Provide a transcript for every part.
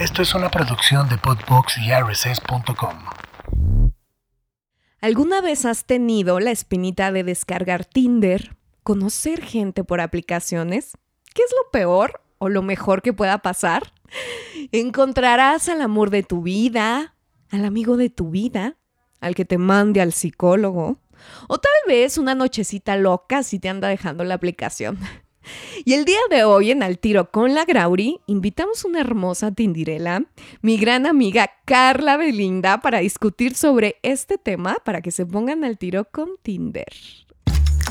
Esto es una producción de Podbox y. ¿Alguna vez has tenido la espinita de descargar Tinder, conocer gente por aplicaciones? ¿Qué es lo peor o lo mejor que pueda pasar? Encontrarás al amor de tu vida, al amigo de tu vida, al que te mande al psicólogo, o tal vez una nochecita loca si te anda dejando la aplicación. Y el día de hoy en Al Tiro con la Grauri invitamos una hermosa tindirela, mi gran amiga Carla Belinda, para discutir sobre este tema para que se pongan al tiro con Tinder.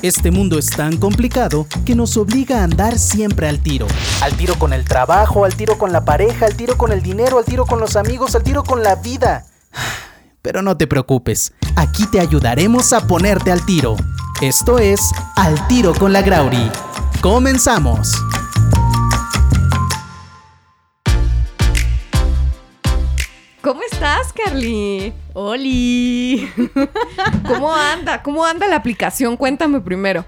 Este mundo es tan complicado que nos obliga a andar siempre al tiro. Al tiro con el trabajo, al tiro con la pareja, al tiro con el dinero, al tiro con los amigos, al tiro con la vida. Pero no te preocupes, aquí te ayudaremos a ponerte al tiro. Esto es Al tiro con la Grauri. Comenzamos. ¿Cómo estás, Carly? ¡Oli! ¿Cómo anda? ¿Cómo anda la aplicación? Cuéntame primero.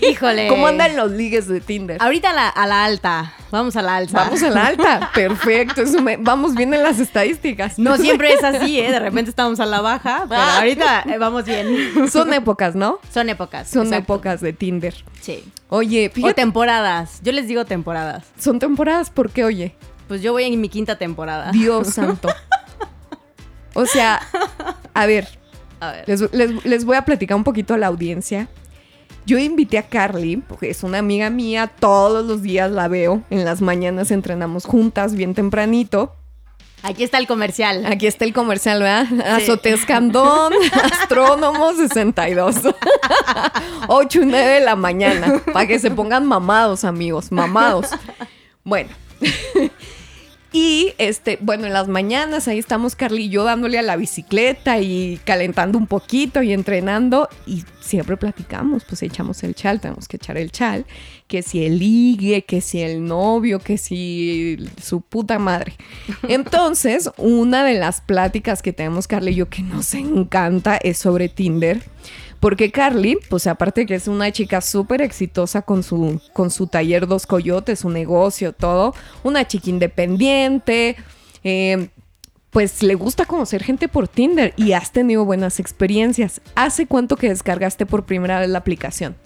Híjole. ¿Cómo andan los ligues de Tinder? Ahorita a la, a la alta. Vamos a la alta. Vamos a la alta. Perfecto. Eso me- vamos bien en las estadísticas. No siempre es así, ¿eh? De repente estamos a la baja, pero Ah. ahorita eh, vamos bien. Son épocas, ¿no? Son épocas. Son exacto. épocas de Tinder. Sí. Oye, O fíjate, temporadas. Yo les digo temporadas. son temporadas porque, oye, Pues yo voy en mi quinta temporada. Dios santo. O sea, a ver, A ver. les, les- les voy a platicar un poquito a la audiencia. Yo invité a Carly, porque es una amiga mía, todos los días la veo, en las mañanas entrenamos juntas bien tempranito. Aquí está el comercial. Aquí está el comercial, ¿verdad? Azote Escandón, Astrónomo 62. 8 y 9 de la mañana. Para que se pongan mamados, amigos, mamados. Bueno. Y este, bueno, en las mañanas ahí estamos Carly y yo dándole a la bicicleta y calentando un poquito y entrenando y siempre platicamos, pues echamos el chal, tenemos que echar el chal, que si el ligue, que si el novio, que si su puta madre. Entonces, una de las pláticas que tenemos Carly y yo que nos encanta es sobre Tinder. Porque Carly, pues aparte que es una chica súper exitosa con su, con su taller Dos Coyotes, su negocio, todo, una chica independiente, eh, pues le gusta conocer gente por Tinder y has tenido buenas experiencias. ¿Hace cuánto que descargaste por primera vez la aplicación?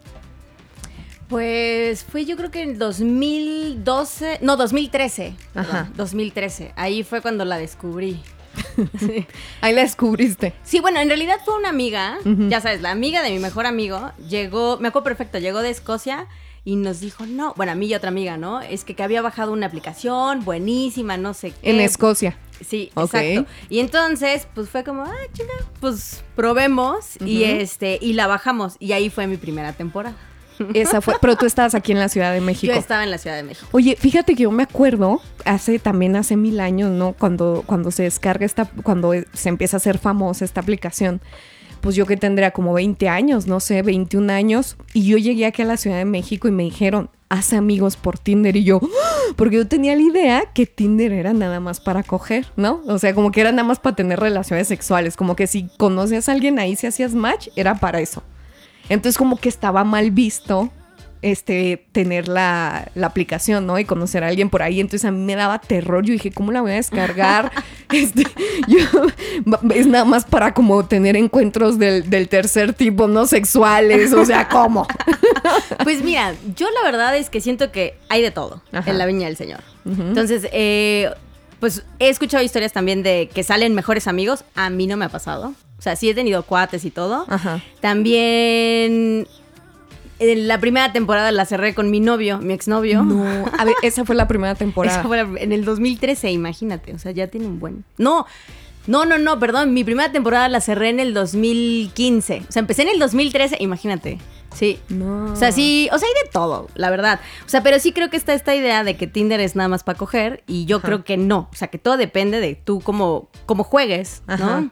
Pues fue yo creo que en 2012, no, 2013. Ajá. Ajá. 2013. Ahí fue cuando la descubrí. Sí. Ahí la descubriste. Sí, bueno, en realidad fue una amiga, ya sabes, la amiga de mi mejor amigo, llegó, me acuerdo perfecto, llegó de Escocia y nos dijo, no, bueno, a mí y otra amiga, ¿no? Es que, que había bajado una aplicación buenísima, no sé qué. En Escocia. Sí, exacto. Y entonces, pues fue como, ah, chinga, pues probemos y este, y la bajamos. Y ahí fue mi primera temporada. Esa fue, pero tú estabas aquí en la Ciudad de México. Yo estaba en la Ciudad de México. Oye, fíjate que yo me acuerdo hace también hace mil años, ¿no? Cuando, cuando se descarga esta, cuando se empieza a hacer famosa esta aplicación, pues yo que tendría como 20 años, no sé, 21 años, y yo llegué aquí a la Ciudad de México y me dijeron, haz amigos por Tinder, y yo, ¡Ah! porque yo tenía la idea que Tinder era nada más para coger, ¿no? O sea, como que era nada más para tener relaciones sexuales, como que si conocías a alguien ahí, si hacías match, era para eso. Entonces como que estaba mal visto este, tener la, la aplicación, ¿no? Y conocer a alguien por ahí. Entonces a mí me daba terror. Yo dije, ¿cómo la voy a descargar? este, yo, es nada más para como tener encuentros del, del tercer tipo, no sexuales. O sea, ¿cómo? Pues mira, yo la verdad es que siento que hay de todo Ajá. en la viña del Señor. Entonces, eh, pues he escuchado historias también de que salen mejores amigos. A mí no me ha pasado. O sea, sí he tenido cuates y todo. Ajá. También en la primera temporada la cerré con mi novio, mi exnovio. No, a ver, esa fue la primera temporada. Esa fue la- en el 2013, imagínate. O sea, ya tiene un buen. No, no, no, no, perdón. Mi primera temporada la cerré en el 2015. O sea, empecé en el 2013, imagínate. Sí. No. O sea, sí, o sea, hay de todo, la verdad. O sea, pero sí creo que está esta idea de que Tinder es nada más para coger y yo Ajá. creo que no. O sea, que todo depende de tú cómo, cómo juegues, Ajá. ¿no?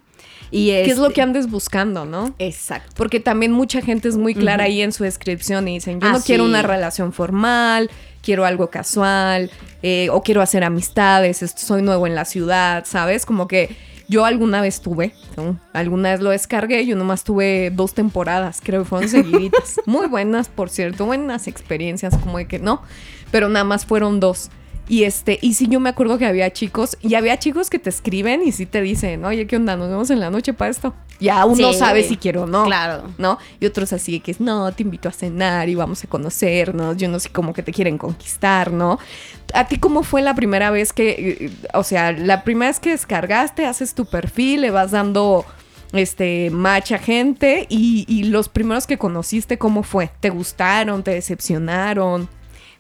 Y ¿Qué es lo este- que andes buscando, no? Exacto. Porque también mucha gente es muy clara ahí en su descripción y dicen, yo Ah, no quiero una relación formal, quiero algo casual, eh, o quiero hacer amistades, soy nuevo en la ciudad, ¿sabes? Como que yo alguna vez tuve, ¿no? alguna vez lo descargué, yo nomás tuve dos temporadas, creo que fueron seguiditas. muy buenas, por cierto, buenas experiencias, como de que no, pero nada más fueron dos. Y este, y sí, yo me acuerdo que había chicos, y había chicos que te escriben y sí te dicen, oye, ¿qué onda? Nos vemos en la noche para esto. Ya uno Sí, sabe si quiere o no. Claro. ¿No? Y otros así que es, no, te invito a cenar y vamos a conocernos. Yo no sé cómo que te quieren conquistar, ¿no? ¿A ti cómo fue la primera vez que, eh, o sea, la primera vez que descargaste, haces tu perfil, le vas dando este match a gente y, y los primeros que conociste, ¿cómo fue? ¿Te gustaron? ¿Te decepcionaron?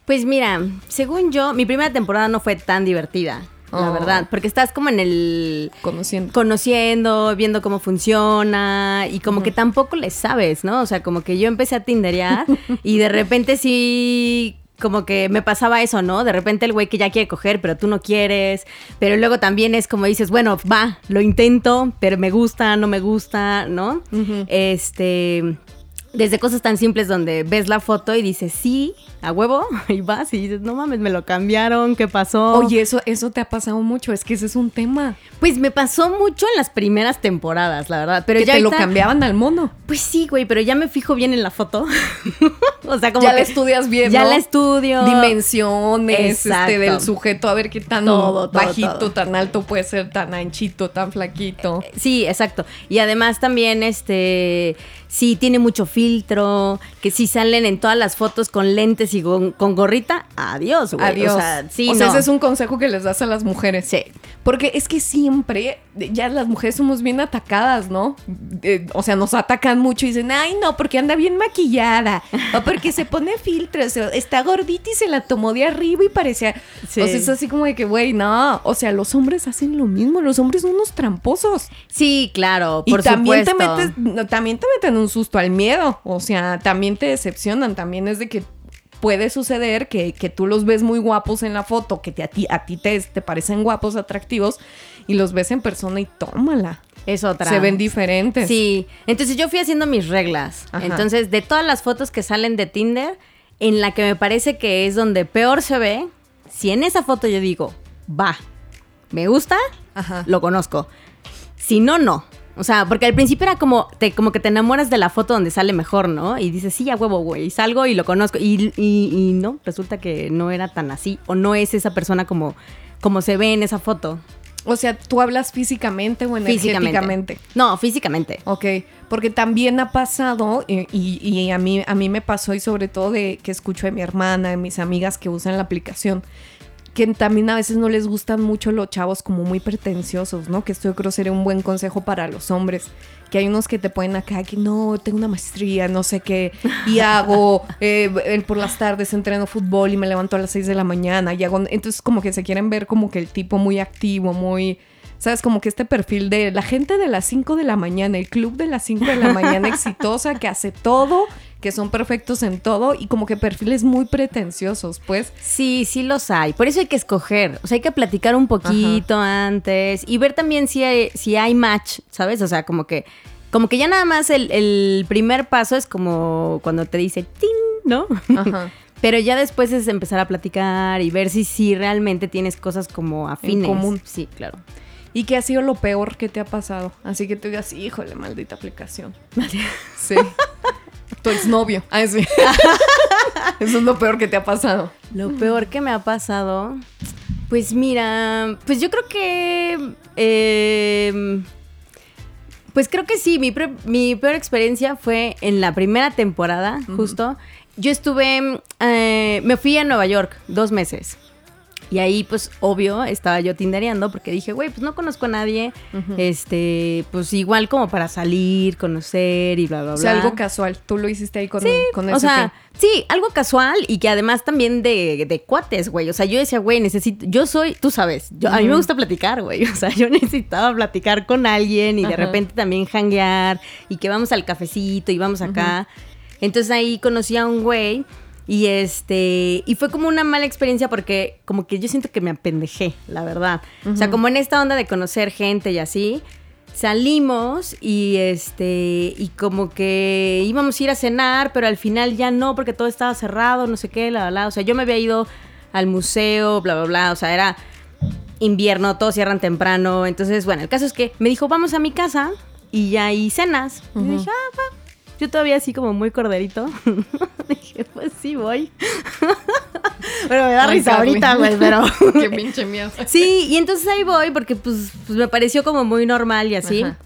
Pues mira, según yo, mi primera temporada no fue tan divertida, la Oh. verdad, porque estás como en el Conociendo. conociendo, viendo cómo funciona y como que tampoco le sabes, ¿no? O sea, como que yo empecé a tinderear y de repente sí como que me pasaba eso, ¿no? De repente el güey que ya quiere coger, pero tú no quieres, pero luego también es como dices, bueno, va, lo intento, pero me gusta, no me gusta, ¿no? Este, desde cosas tan simples donde ves la foto y dices, sí, a huevo, y vas y dices, no mames, me lo cambiaron, ¿qué pasó? Oye, eso, eso te ha pasado mucho, es que ese es un tema. Pues me pasó mucho en las primeras temporadas, la verdad. Pero que ya te lo cambiaban al mono. Pues sí, güey, pero ya me fijo bien en la foto. o sea, como ya que la estudias bien, ya ¿no? la estudio. Dimensiones este, del sujeto, a ver qué tan Todo, todo, bajito, todo. tan alto puede ser, tan anchito, tan flaquito. Sí, exacto. Y además también, este, sí tiene mucho filtro, que si salen en todas las fotos con lentes y con, con gorrita, adiós, güey. Adiós. O sea, sí, o sea, no. ese es un consejo que les das a las mujeres. Sí. Porque es que siempre, ya las mujeres somos bien atacadas, ¿no? Eh, o sea, nos atacan mucho y dicen, ay, no, porque anda bien maquillada. O porque se pone filtros. o está gordita y se la tomó de arriba y parecía. Sí. O sea, es así como de que, güey, no. O sea, los hombres hacen lo mismo. Los hombres son unos tramposos. Sí, claro, Y por también te metes, también te meten un susto al miedo. O sea, también te decepcionan. También es de que puede suceder que, que tú los ves muy guapos en la foto, que te- a ti, a ti te, te parecen guapos, atractivos, y los ves en persona y tómala. Es otra. Se ven diferentes. Sí, entonces yo fui haciendo mis reglas. Ajá. Entonces, de todas las fotos que salen de Tinder, en la que me parece que es donde peor se ve, si en esa foto yo digo, va, me gusta, Ajá. lo conozco. Si no, no. O sea, porque al principio era como, te, como que te enamoras de la foto donde sale mejor, ¿no? Y dices, sí, a huevo, güey. Salgo y lo conozco. Y, y- y no, resulta que no era tan así. O no es esa persona como, como se ve en esa foto. O sea, tú hablas físicamente o energéticamente. No, físicamente. Ok, porque también ha pasado, y, y a, mí, a mí me pasó, y sobre todo de que escucho de mi hermana, de mis amigas que usan la aplicación, que también a veces no les gustan mucho los chavos como muy pretenciosos, ¿no? Que esto yo creo sería un buen consejo para los hombres. Que hay unos que te ponen acá que no, tengo una maestría, no sé qué, y hago eh, por las tardes entreno fútbol y me levanto a las 6 de la mañana y hago. Entonces, como que se quieren ver como que el tipo muy activo, muy. ¿Sabes? Como que este perfil de la gente de las 5 de la mañana, el club de las 5 de la mañana exitosa que hace todo, que son perfectos en todo y como que perfiles muy pretenciosos, pues. Sí, sí los hay. Por eso hay que escoger. O sea, hay que platicar un poquito antes y ver también si hay, si hay match, ¿sabes? O sea, como que, como que ya nada más el, el primer paso es como cuando te dice ¡ting! ¿no? Ajá. Pero ya después es empezar a platicar y ver si, si realmente tienes cosas como afines. común. Sí, claro. ¿Y qué ha sido lo peor que te ha pasado? Así que tú digas, híjole, maldita aplicación. Sí. tu exnovio. Ah, sí. Eso es lo peor que te ha pasado. Lo peor que me ha pasado, pues mira, pues yo creo que, eh, pues creo que sí, mi, pre- mi peor experiencia fue en la primera temporada, justo. Yo estuve, eh, me fui a Nueva York dos meses. Y ahí, pues, obvio, estaba yo tindereando porque dije, güey, pues no conozco a nadie. Este, pues igual como para salir, conocer y bla, bla, bla. O sea, algo casual. Tú lo hiciste ahí con, con O sea, fin. sí, algo casual y que además también de, de cuates, güey. O sea, yo decía, güey, necesito, yo soy, tú sabes, yo, a mí me gusta platicar, güey. O sea, yo necesitaba platicar con alguien y de repente también hanguear y que vamos al cafecito y vamos acá. Entonces ahí conocí a un güey y este, y fue como una mala experiencia porque como que yo siento que me apendejé, la verdad. O sea, como en esta onda de conocer gente y así. Salimos y este y como que íbamos a ir a cenar, pero al final ya no porque todo estaba cerrado, no sé qué, la la, o sea, yo me había ido al museo, bla bla bla, o sea, era invierno, todos cierran temprano, entonces bueno, el caso es que me dijo, "Vamos a mi casa" y ya hay cenas. Y Ujú. dije, "Ah, va". Yo todavía así como muy corderito. dije, pues sí, voy. pero me da Ay, risa ahorita, güey, pero... Qué pinche miedo. Sí, y entonces ahí voy porque pues, pues me pareció como muy normal y así. Ajá.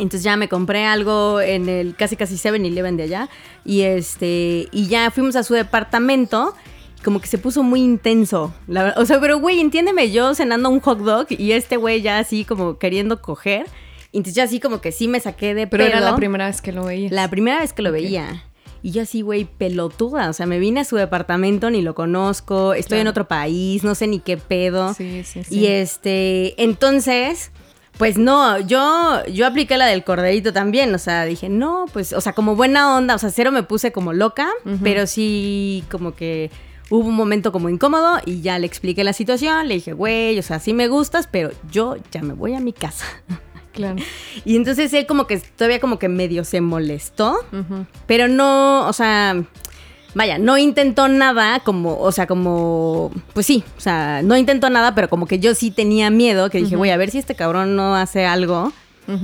Entonces ya me compré algo en el casi casi 7-Eleven de allá y este y ya fuimos a su departamento. Como que se puso muy intenso. la ver- o sea, pero güey, entiéndeme, yo cenando un hot dog y este güey ya así como queriendo coger. Y entonces ya así como que sí me saqué de Pero era la primera vez que lo veías. La primera vez que lo veía. Y yo así, güey, pelotuda. O sea, me vine a su departamento, ni lo conozco, estoy en otro país, no sé ni qué pedo. Sí, sí, sí. Y este, entonces, pues no, yo, yo apliqué la del corderito también. O sea, dije, no, pues, o sea, como buena onda. O sea, cero me puse como loca, pero sí como que hubo un momento como incómodo y ya le expliqué la situación. Le dije, güey, o sea, sí me gustas, pero yo ya me voy a mi casa. Claro. Y entonces él como que todavía como que medio se molestó, pero no, o sea, vaya, no intentó nada como, o sea, como, pues sí, o sea, no intentó nada, pero como que yo sí tenía miedo, que dije, güey, a ver si este cabrón no hace algo.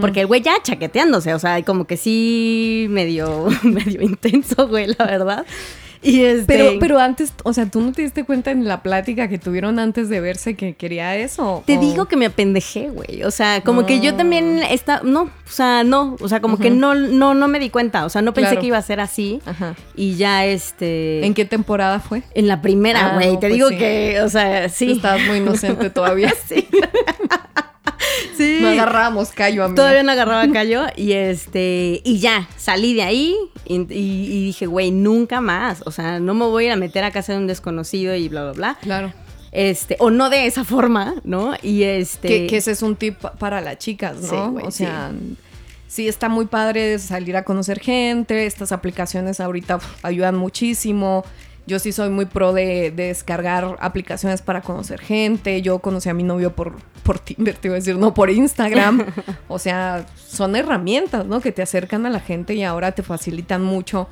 Porque el güey ya chaqueteándose, o sea, como que sí medio, medio intenso, güey, la verdad. Y este... Pero, pero antes, o sea, ¿tú no te diste cuenta en la plática que tuvieron antes de verse que quería eso? Te ¿O- digo que me apendejé, güey. O sea, como que yo también está, no, o sea, no, o sea, como que no, no, no me di cuenta. O sea, no pensé Claro. que iba a ser así. Ajá. Y ya este. ¿En qué temporada fue? En la primera, Ah, güey. no, te pues digo sí. que, o sea, sí. Estabas muy inocente todavía. sí. Sí. No agarrábamos callo a mí. Todavía no agarraba callo y este y ya salí de ahí y, y- y dije güey nunca más o sea no me voy a ir a meter a casa de un desconocido y bla bla bla Claro. este o no de esa forma no y este Que, que ese es un tip pa- para las chicas, ¿no? Sí, güey, o sea, sí. está muy padre salir a conocer gente. Estas aplicaciones ahorita ayudan muchísimo. Yo sí soy muy pro de, de descargar aplicaciones para conocer gente. Yo conocí a mi novio por, por Tinder, te iba a decir, no por Instagram. o sea, son herramientas, ¿no? Que te acercan a la gente y ahora te facilitan mucho.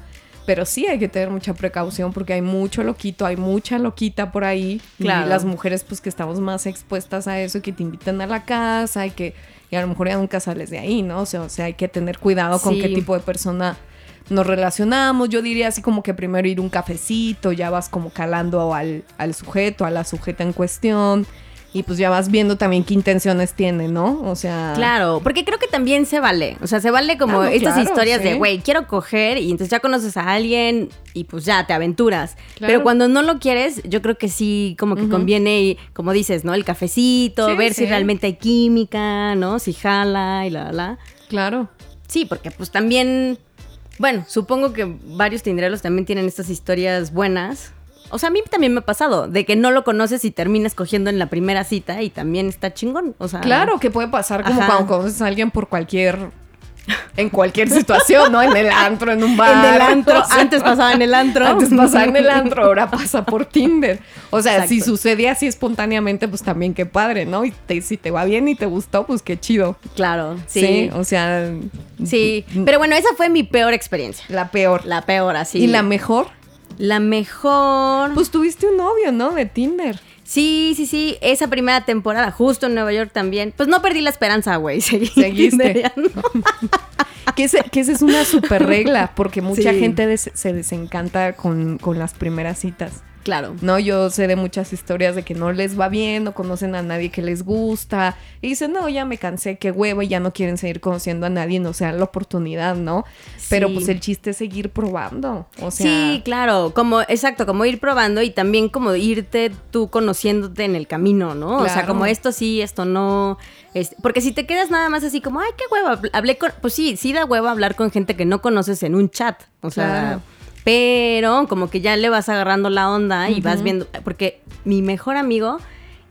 Pero sí hay que tener mucha precaución porque hay mucho loquito, hay mucha loquita por ahí. Claro. Y las mujeres, pues que estamos más expuestas a eso, y que te invitan a la casa y que y a lo mejor ya nunca sales de ahí, ¿no? O sea, o sea hay que tener cuidado con Sí. qué tipo de persona nos relacionamos. Yo diría así como que primero ir un cafecito, ya vas como calando al, al sujeto, a la sujeta en cuestión. Y pues ya vas viendo también qué intenciones tiene, ¿no? O sea. Claro, porque creo que también se vale. O sea, se vale como estas claro, historias de, güey, quiero coger y entonces ya conoces a alguien y pues ya te aventuras. Claro. Pero cuando no lo quieres, yo creo que sí, como que conviene, y, como dices, ¿no? El cafecito, Sí, ver si realmente hay química, ¿no? Si jala y la, la, la. Claro. Sí, porque pues también, bueno, supongo que varios tindreros también tienen estas historias buenas. O sea, a mí también me ha pasado, de que no lo conoces y terminas cogiendo en la primera cita y también está chingón. O sea, Claro que puede pasar como Ajá. cuando conoces a alguien por cualquier. En cualquier situación, ¿no? En el antro, en un bar. En el antro, o sea, antes pasaba en el antro. Antes pasaba en el antro, ahora pasa por Tinder. O sea, Exacto. si sucede así espontáneamente, pues también qué padre, ¿no? Y te- si te va bien y te gustó, pues qué chido. Claro, Sí, sí. o sea. Sí, pero bueno, esa fue mi peor experiencia. La peor. La peor, así. ¿Y la mejor? La mejor. Pues tuviste un novio, ¿no? De Tinder. Sí, sí, sí. Esa primera temporada, justo en Nueva York también. Pues no perdí la esperanza, güey. Seguí Seguiste. Que, ese- que esa es una super regla, porque mucha Sí. gente des- se desencanta con, con las primeras citas. Claro. No, yo sé de muchas historias de que no les va bien, no conocen a nadie que les gusta y dicen, no, ya me cansé, qué hueva y ya no quieren seguir conociendo a nadie, no se dan la oportunidad, ¿no? Pero Sí. pues el chiste es seguir probando, o sea... sí, claro, como, exacto, como ir probando y también como irte tú conociéndote en el camino, ¿no? O sea, como esto sí, esto no. es- porque si te quedas nada más así como, ay, qué hueva, hablé con, pues sí, sí da hueva hablar con gente que no conoces en un chat, o sea, Claro. Pero como que ya le vas agarrando la onda y vas viendo, porque mi mejor amigo,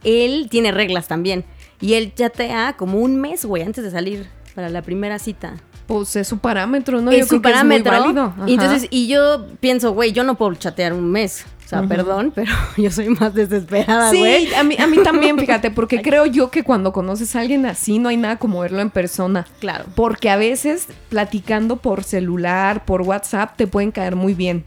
él tiene reglas también y él chatea como un mes, güey, antes de salir para la primera cita Pues es su parámetro, ¿no? es Yo su creo que parámetro. es muy válido. Ajá. Y entonces, y yo pienso, güey, yo no puedo chatear un mes. O sea, perdón, pero yo soy más desesperada, Sí, a mí, a mí también, fíjate, porque creo yo que cuando conoces a alguien así no hay nada como verlo en persona. Claro. Porque a veces platicando por celular, por WhatsApp, te pueden caer muy bien.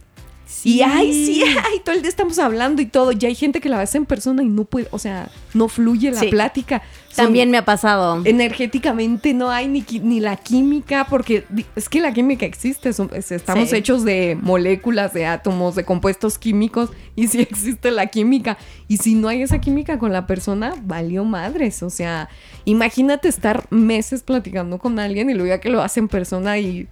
Y ay, sí, ay, todo el día estamos hablando y todo. Y hay gente que la ves en persona y no puede, o sea, no fluye la Sí. plática. Son- También me ha pasado. energéticamente no hay ni, ni la química, porque es que la química existe, son- es- estamos Sí. hechos de moléculas, de átomos, de compuestos químicos, y sí existe la química. Y si no hay esa química con la persona, valió madres. O sea, imagínate estar meses platicando con alguien y luego ya que lo hace en persona y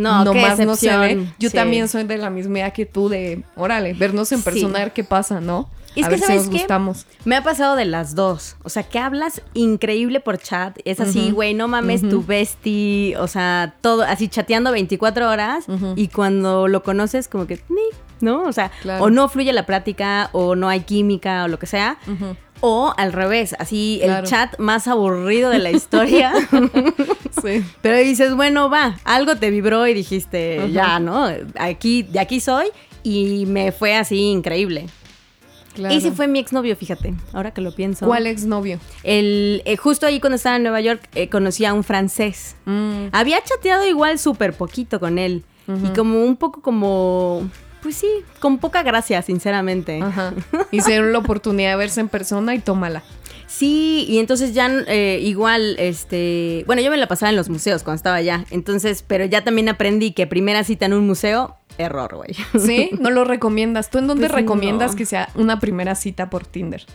No, qué nomás no se ve. Yo Sí. también soy de la misma edad que tú, de órale, vernos en Sí. persona, a ver qué pasa, ¿no? Es a que, ver si ¿sabes nos qué? gustamos. Me ha pasado de las dos. O sea, que hablas increíble por chat. Es así, güey, no mames, tu bestie. O sea, todo así chateando 24 horas. Y cuando lo conoces, como que, ni, ¿no? O sea, Claro. o no fluye la plática, o no hay química, o lo que sea. O al revés, así Claro. el chat más aburrido de la historia. Sí. Pero dices, bueno, va, algo te vibró y dijiste, ya, ¿no? Aquí, de aquí soy. Y me fue así increíble. Claro. Ese fue mi exnovio, fíjate, ahora que lo pienso. ¿Cuál exnovio? El, eh, justo ahí cuando estaba en Nueva York eh, conocí a un francés. Mm. Había chateado igual súper poquito con él. Y como un poco como, pues sí, con poca gracia, sinceramente. Ajá. Hicieron la oportunidad de verse en persona y tómala. Sí, y entonces ya eh, igual, este, bueno, yo me la pasaba en los museos cuando estaba allá. Entonces, pero ya también aprendí que primera cita en un museo, error, güey. ¿Sí? ¿No lo recomiendas? ¿Tú en dónde Pues recomiendas no. que sea una primera cita por Tinder?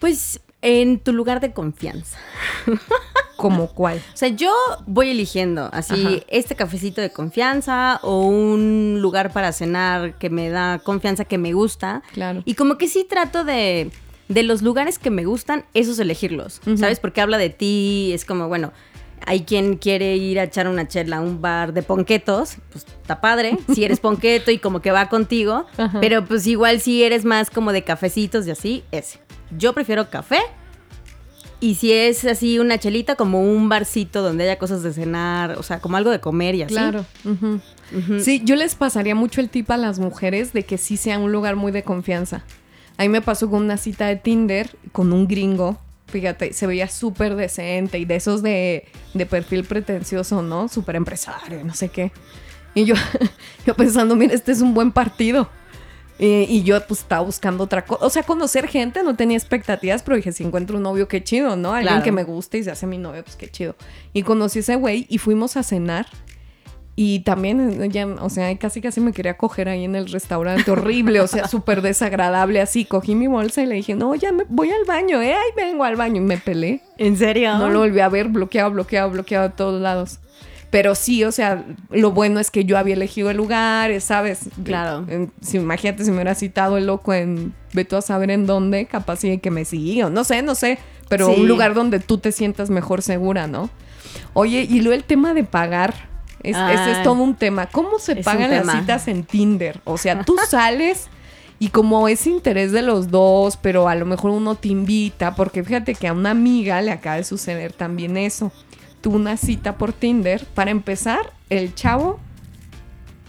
Pues en tu lugar de confianza. ¿Como cuál? O sea, yo voy eligiendo así Ajá. este cafecito de confianza o un lugar para cenar que me da confianza, que me gusta. Claro. Y como que sí trato de, de los lugares que me gustan, esos elegirlos. ¿sabes? Porque habla de ti, es como, bueno, hay quien quiere ir a echar una chela a un bar de ponquetos, pues está padre, si eres ponqueto y como que va contigo, Ajá. pero pues igual si eres más como de cafecitos y así, ese. Yo prefiero café. Y si es así una chelita, como un barcito donde haya cosas de cenar, o sea, como algo de comer y así. Claro. Sí, yo les pasaría mucho el tip a las mujeres de que sí sea un lugar muy de confianza. A mí me pasó con una cita de Tinder con un gringo. Fíjate, se veía súper decente y de esos de, de perfil pretencioso, ¿no? Súper empresario, no sé qué. Y yo, yo pensando, mira, este es un buen partido. Y, y yo pues estaba buscando otra cosa. O sea, conocer gente, no tenía expectativas, pero dije, si encuentro un novio, qué chido, ¿no? Alguien Claro. que me guste y se hace mi novio, pues qué chido. Y conocí a ese güey y fuimos a cenar. Y también, ya, o sea, casi casi me quería coger ahí en el restaurante, horrible, o sea, súper desagradable así. Cogí mi bolsa y le dije, no, ya me voy al baño, ¿eh? Ahí vengo al baño. Y me peleé. ¿En serio? No lo volví a ver, bloqueado, bloqueado, bloqueado a todos lados. Pero sí, o sea, lo bueno es que yo había elegido el lugar, ¿sabes? Claro. En- si, imagínate si me hubiera citado el loco en, veto a saber en dónde, capaz sí que me siguió, no sé, no sé, pero Sí. un lugar donde tú te sientas mejor segura, ¿no? Oye, y luego el tema de pagar, es, Ah. ese es todo un tema. ¿Cómo se Es pagan las citas en Tinder? O sea, tú sales... Y como es interés de los dos, pero a lo mejor uno te invita, porque fíjate que a una amiga le acaba de suceder también eso. Tuvo una cita por Tinder. Para empezar, el chavo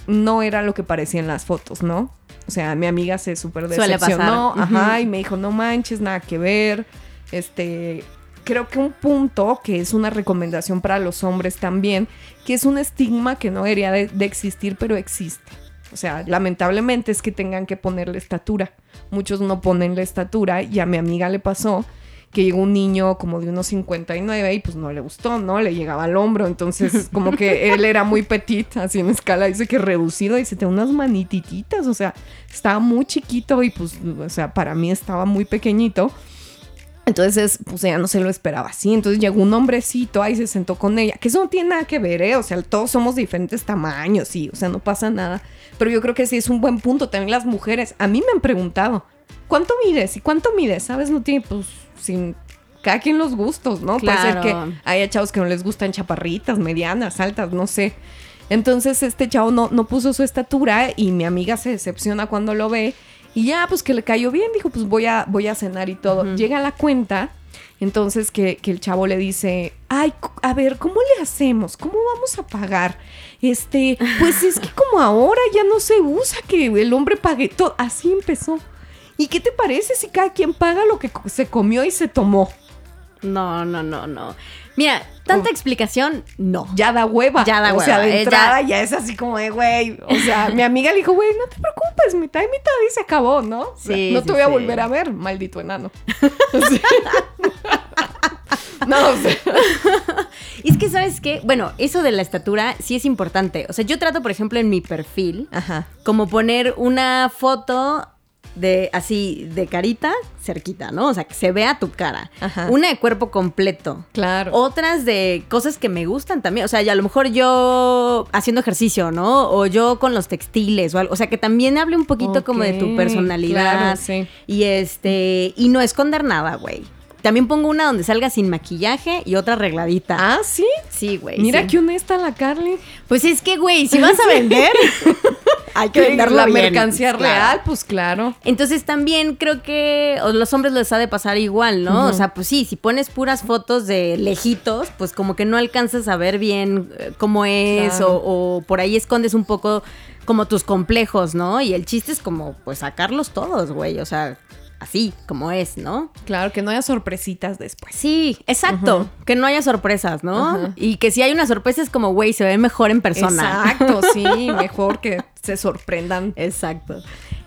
no era lo que parecía en las fotos, ¿no? O sea, mi amiga se súper Suele decepcionó. pasar. Ajá, y me dijo, no manches, nada que ver. Este, creo que un punto que es una recomendación para los hombres también, que es un estigma que no debería de, de existir, pero existe. O sea, lamentablemente es que tengan que ponerle estatura. Muchos no ponen la estatura y a mi amiga le pasó que llegó un niño como de unos 59 y pues no le gustó, ¿no? Le llegaba al hombro, entonces como que él era muy petit, así en escala, dice que reducido, dice, tenía unas manitititas, o sea, estaba muy chiquito y pues, o sea, para mí estaba muy pequeñito. Entonces, pues ella no se lo esperaba así. Entonces llegó un hombrecito ahí se sentó con ella. Que eso no tiene nada que ver, ¿eh? O sea, todos somos de diferentes tamaños, sí. O sea, no pasa nada. Pero yo creo que sí es un buen punto. También las mujeres. A mí me han preguntado, ¿cuánto mides? ¿Y cuánto mides? ¿Sabes? No tiene, pues, sin... Cada quien los gustos, ¿no? Puede ser Claro. que haya chavos que no les gustan chaparritas, medianas, altas, no sé. Entonces este chavo no, no puso su estatura y mi amiga se decepciona cuando lo ve. Y ya, pues que le cayó bien, dijo, pues voy a, voy a cenar y todo. Llega a la cuenta, entonces que, que el chavo le dice, ay, a ver, ¿cómo le hacemos? ¿Cómo vamos a pagar? Este, pues es que como ahora ya no se usa que el hombre pague todo. Así empezó. ¿Y qué te parece si cada quien paga lo que se comió y se tomó? No, no, no, no. Mira, tanta explicación, no. Ya da hueva. Ya da O sea, hueva, de eh, entrada ya. ya es así como de, güey. O sea, mi amiga le dijo, güey, no te preocupes, mitad y mitad y se acabó, ¿no? O sea, Sí, no sí, te voy a sí. volver a ver, maldito enano. No, o sea. Es que, ¿sabes qué? Bueno, eso de la estatura sí es importante. O sea, yo trato, por ejemplo, en mi perfil, Ajá. como poner una foto de así, de carita cerquita, ¿no? O sea, que se vea tu cara. Ajá. Una de cuerpo completo. Claro. Otras de cosas que me gustan también. O sea, ya a lo mejor yo haciendo ejercicio, ¿no? O yo con los textiles o algo. O sea, que también hable un poquito como de tu personalidad. claro, sí. Y este. Y no esconder nada, güey. También pongo una donde salga sin maquillaje y otra arregladita. Ah, sí. sí, güey. Mira sí. qué honesta la Carly. Pues es que, güey, si vas a vender, hay que venderlo la bien, mercancía claro. real, pues claro. Entonces también creo que a los hombres les ha de pasar igual, ¿no? O sea, pues sí, si pones puras fotos de lejitos, pues como que no alcanzas a ver bien eh, cómo es Claro. o, o por ahí escondes un poco como tus complejos, ¿no? Y el chiste es como pues sacarlos todos, güey, o sea, así como es, ¿no? Claro, que no haya sorpresitas después. Sí, exacto, que no haya sorpresas, ¿no? Y que si hay una sorpresa es como, güey, se ve mejor en persona. Exacto, sí, mejor que se sorprendan. Exacto.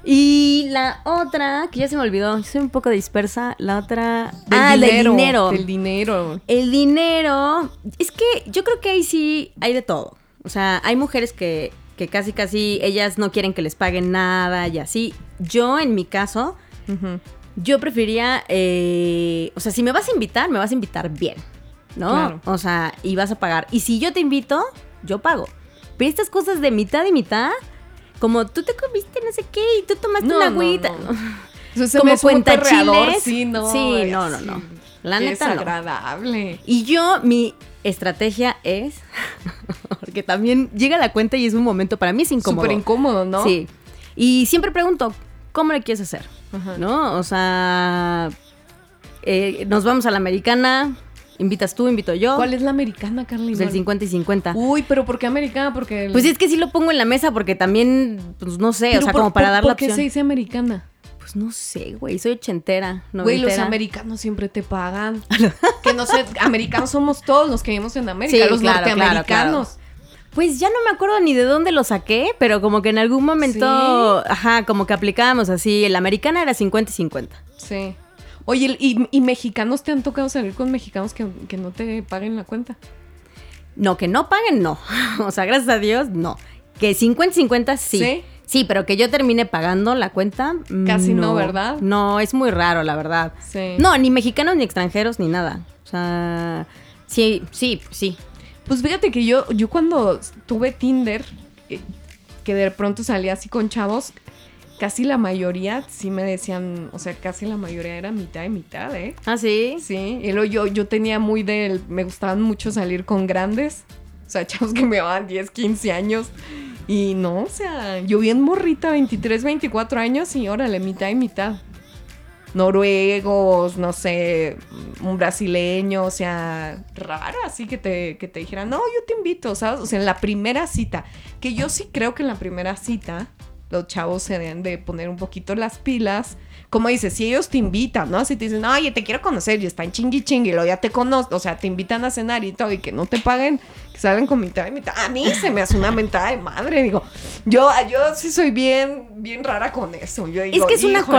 Y la otra, que ya se me olvidó, soy un poco dispersa, la otra... Del ah, dinero, del dinero. Del dinero. El dinero, es que yo creo que ahí sí hay de todo. O sea, hay mujeres que, que casi, casi ellas no quieren que les paguen nada y así. Yo, en mi caso, Yo prefería, eh, o sea, si me vas a invitar, me vas a invitar bien, ¿no? Claro. O sea, y vas a pagar. Y si yo te invito, yo pago. Pero estas cosas de mitad y mitad, como tú te comiste no sé qué y tú tomaste No, una no, agüita. no. Eso se Como me hace muy cuenta perreador, chiles. Sí, no. Sí, no, no, no. La Qué neta no. desagradable. Y yo, mi estrategia es, porque también llega la cuenta y es un momento, para mí es incómodo. Súper incómodo, ¿no? Sí. Y siempre pregunto, ¿cómo le quieres hacer? Ajá. ¿No? O sea, eh, nos vamos a la americana, invitas tú, invito yo. ¿Cuál es la americana, Carly? Pues el No- 50 y 50. Uy, pero ¿por qué americana? Porque... el- Pues es que sí lo pongo en la mesa porque también, pues no sé, o sea, por- como para por- dar ¿por la qué opción. se dice americana? Pues no sé, güey, soy ochentera, Güey, los americanos siempre te pagan. que no sé, americanos somos todos los que vivimos en América, Sí, los claro, claro, norteamericanos. Pues ya no me acuerdo ni de dónde lo saqué, pero como que en algún momento, ajá, como que aplicábamos así, el americana era 50 y 50. Sí. Oye, ¿y, y mexicanos te han tocado salir con mexicanos que, que no te paguen la cuenta? No, que no paguen, no. O sea, gracias a Dios, no. Que 50 y 50 sí. ¿Sí? Sí, pero que yo termine pagando la cuenta. mm, Casi no, ¿verdad? No, es muy raro, la verdad. Sí. No, ni mexicanos ni extranjeros ni nada. O sea, sí, sí, sí. Pues fíjate que yo, yo cuando tuve Tinder, eh, que de pronto salía así con chavos, casi la mayoría sí me decían, o sea, casi la mayoría era mitad y mitad, ¿eh? Ah, sí. Sí, y luego yo, yo tenía muy del, me gustaban mucho salir con grandes, o sea, chavos que me daban 10, 15 años. Y no, o sea, yo bien morrita, 23, 24 años y órale, mitad y mitad. Noruegos, no sé, un brasileño, o sea, rara, así que te, que te dijeran, no, yo te invito, ¿sabes? O sea, en la primera cita, que yo sí creo que en la primera cita los chavos se deben de poner un poquito las pilas. Como dices, si ellos te invitan, ¿no? Si te dicen, oye, te quiero conocer y están chingui chingui, luego ya te conozco, o sea, te invitan a cenar y todo, y que no te paguen, que salgan con mitad y mitad. A mí se me hace una mentada de madre, digo. Yo, yo sí soy bien, bien rara con eso. Yo Es que es una "Híjole".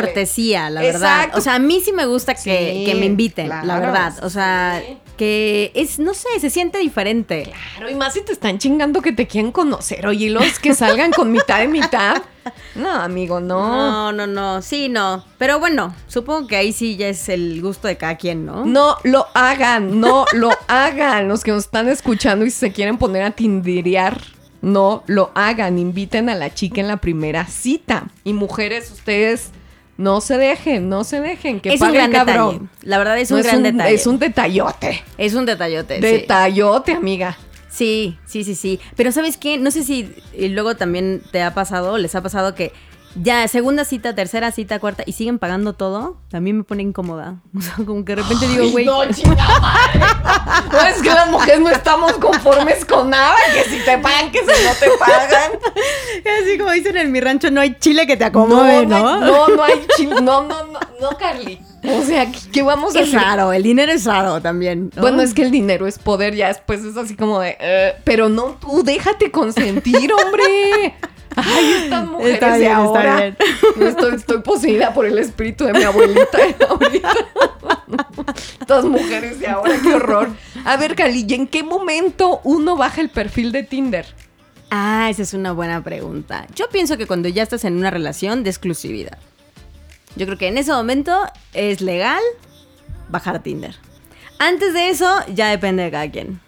Sí, que, que me inviten, la verdad. O sea, sí. que es, no sé, se siente diferente. Claro, y más si te están chingando que te quieren conocer. Oye, los que salgan con mitad y mitad. No, amigo, no. No, no, no, sí, no. Pero bueno, supongo que ahí sí ya es el gusto de cada quien, ¿no? No lo hagan, no lo hagan. Los que nos están escuchando y se quieren poner a tindirear, no lo hagan. Inviten a la chica en la primera cita. Y mujeres, ustedes no se dejen, no se dejen. Que es un el gran cabrón. detalle. La verdad es No, un gran detalle. Es un detallote. Es un detallote. sí. Detallote, amiga. Sí, sí, sí, sí. Pero ¿sabes qué? No sé si y luego también te ha pasado, les ha pasado que ya segunda cita, tercera cita, cuarta y siguen pagando todo. También me pone incómoda. O sea, como que de repente digo, güey. No, chingada madre. No, es que las mujeres no estamos conformes con nada. Que si te pagan, que si no te pagan. Así como dicen en mi rancho, no hay chile que te acomode, ¿no? No, no hay chi- No, no, no, no, Carly. O sea, ¿qué, vamos a Es hacer? raro, el dinero es raro también. ¿no? Bueno, es que el dinero es poder, ya después es así como de, eh, pero no tú, déjate consentir, hombre. Ay, estas mujeres Está de está ahora. bien. Estoy, estoy poseída por el espíritu de mi abuelita. Estas mujeres de ahora, qué horror. A ver, Cali, ¿y en qué momento uno baja el perfil de Tinder? Ah, esa es una buena pregunta. Yo pienso que cuando ya estás en una relación de exclusividad. Yo creo que en ese momento es legal bajar Tinder. Antes de eso, ya depende de cada quien.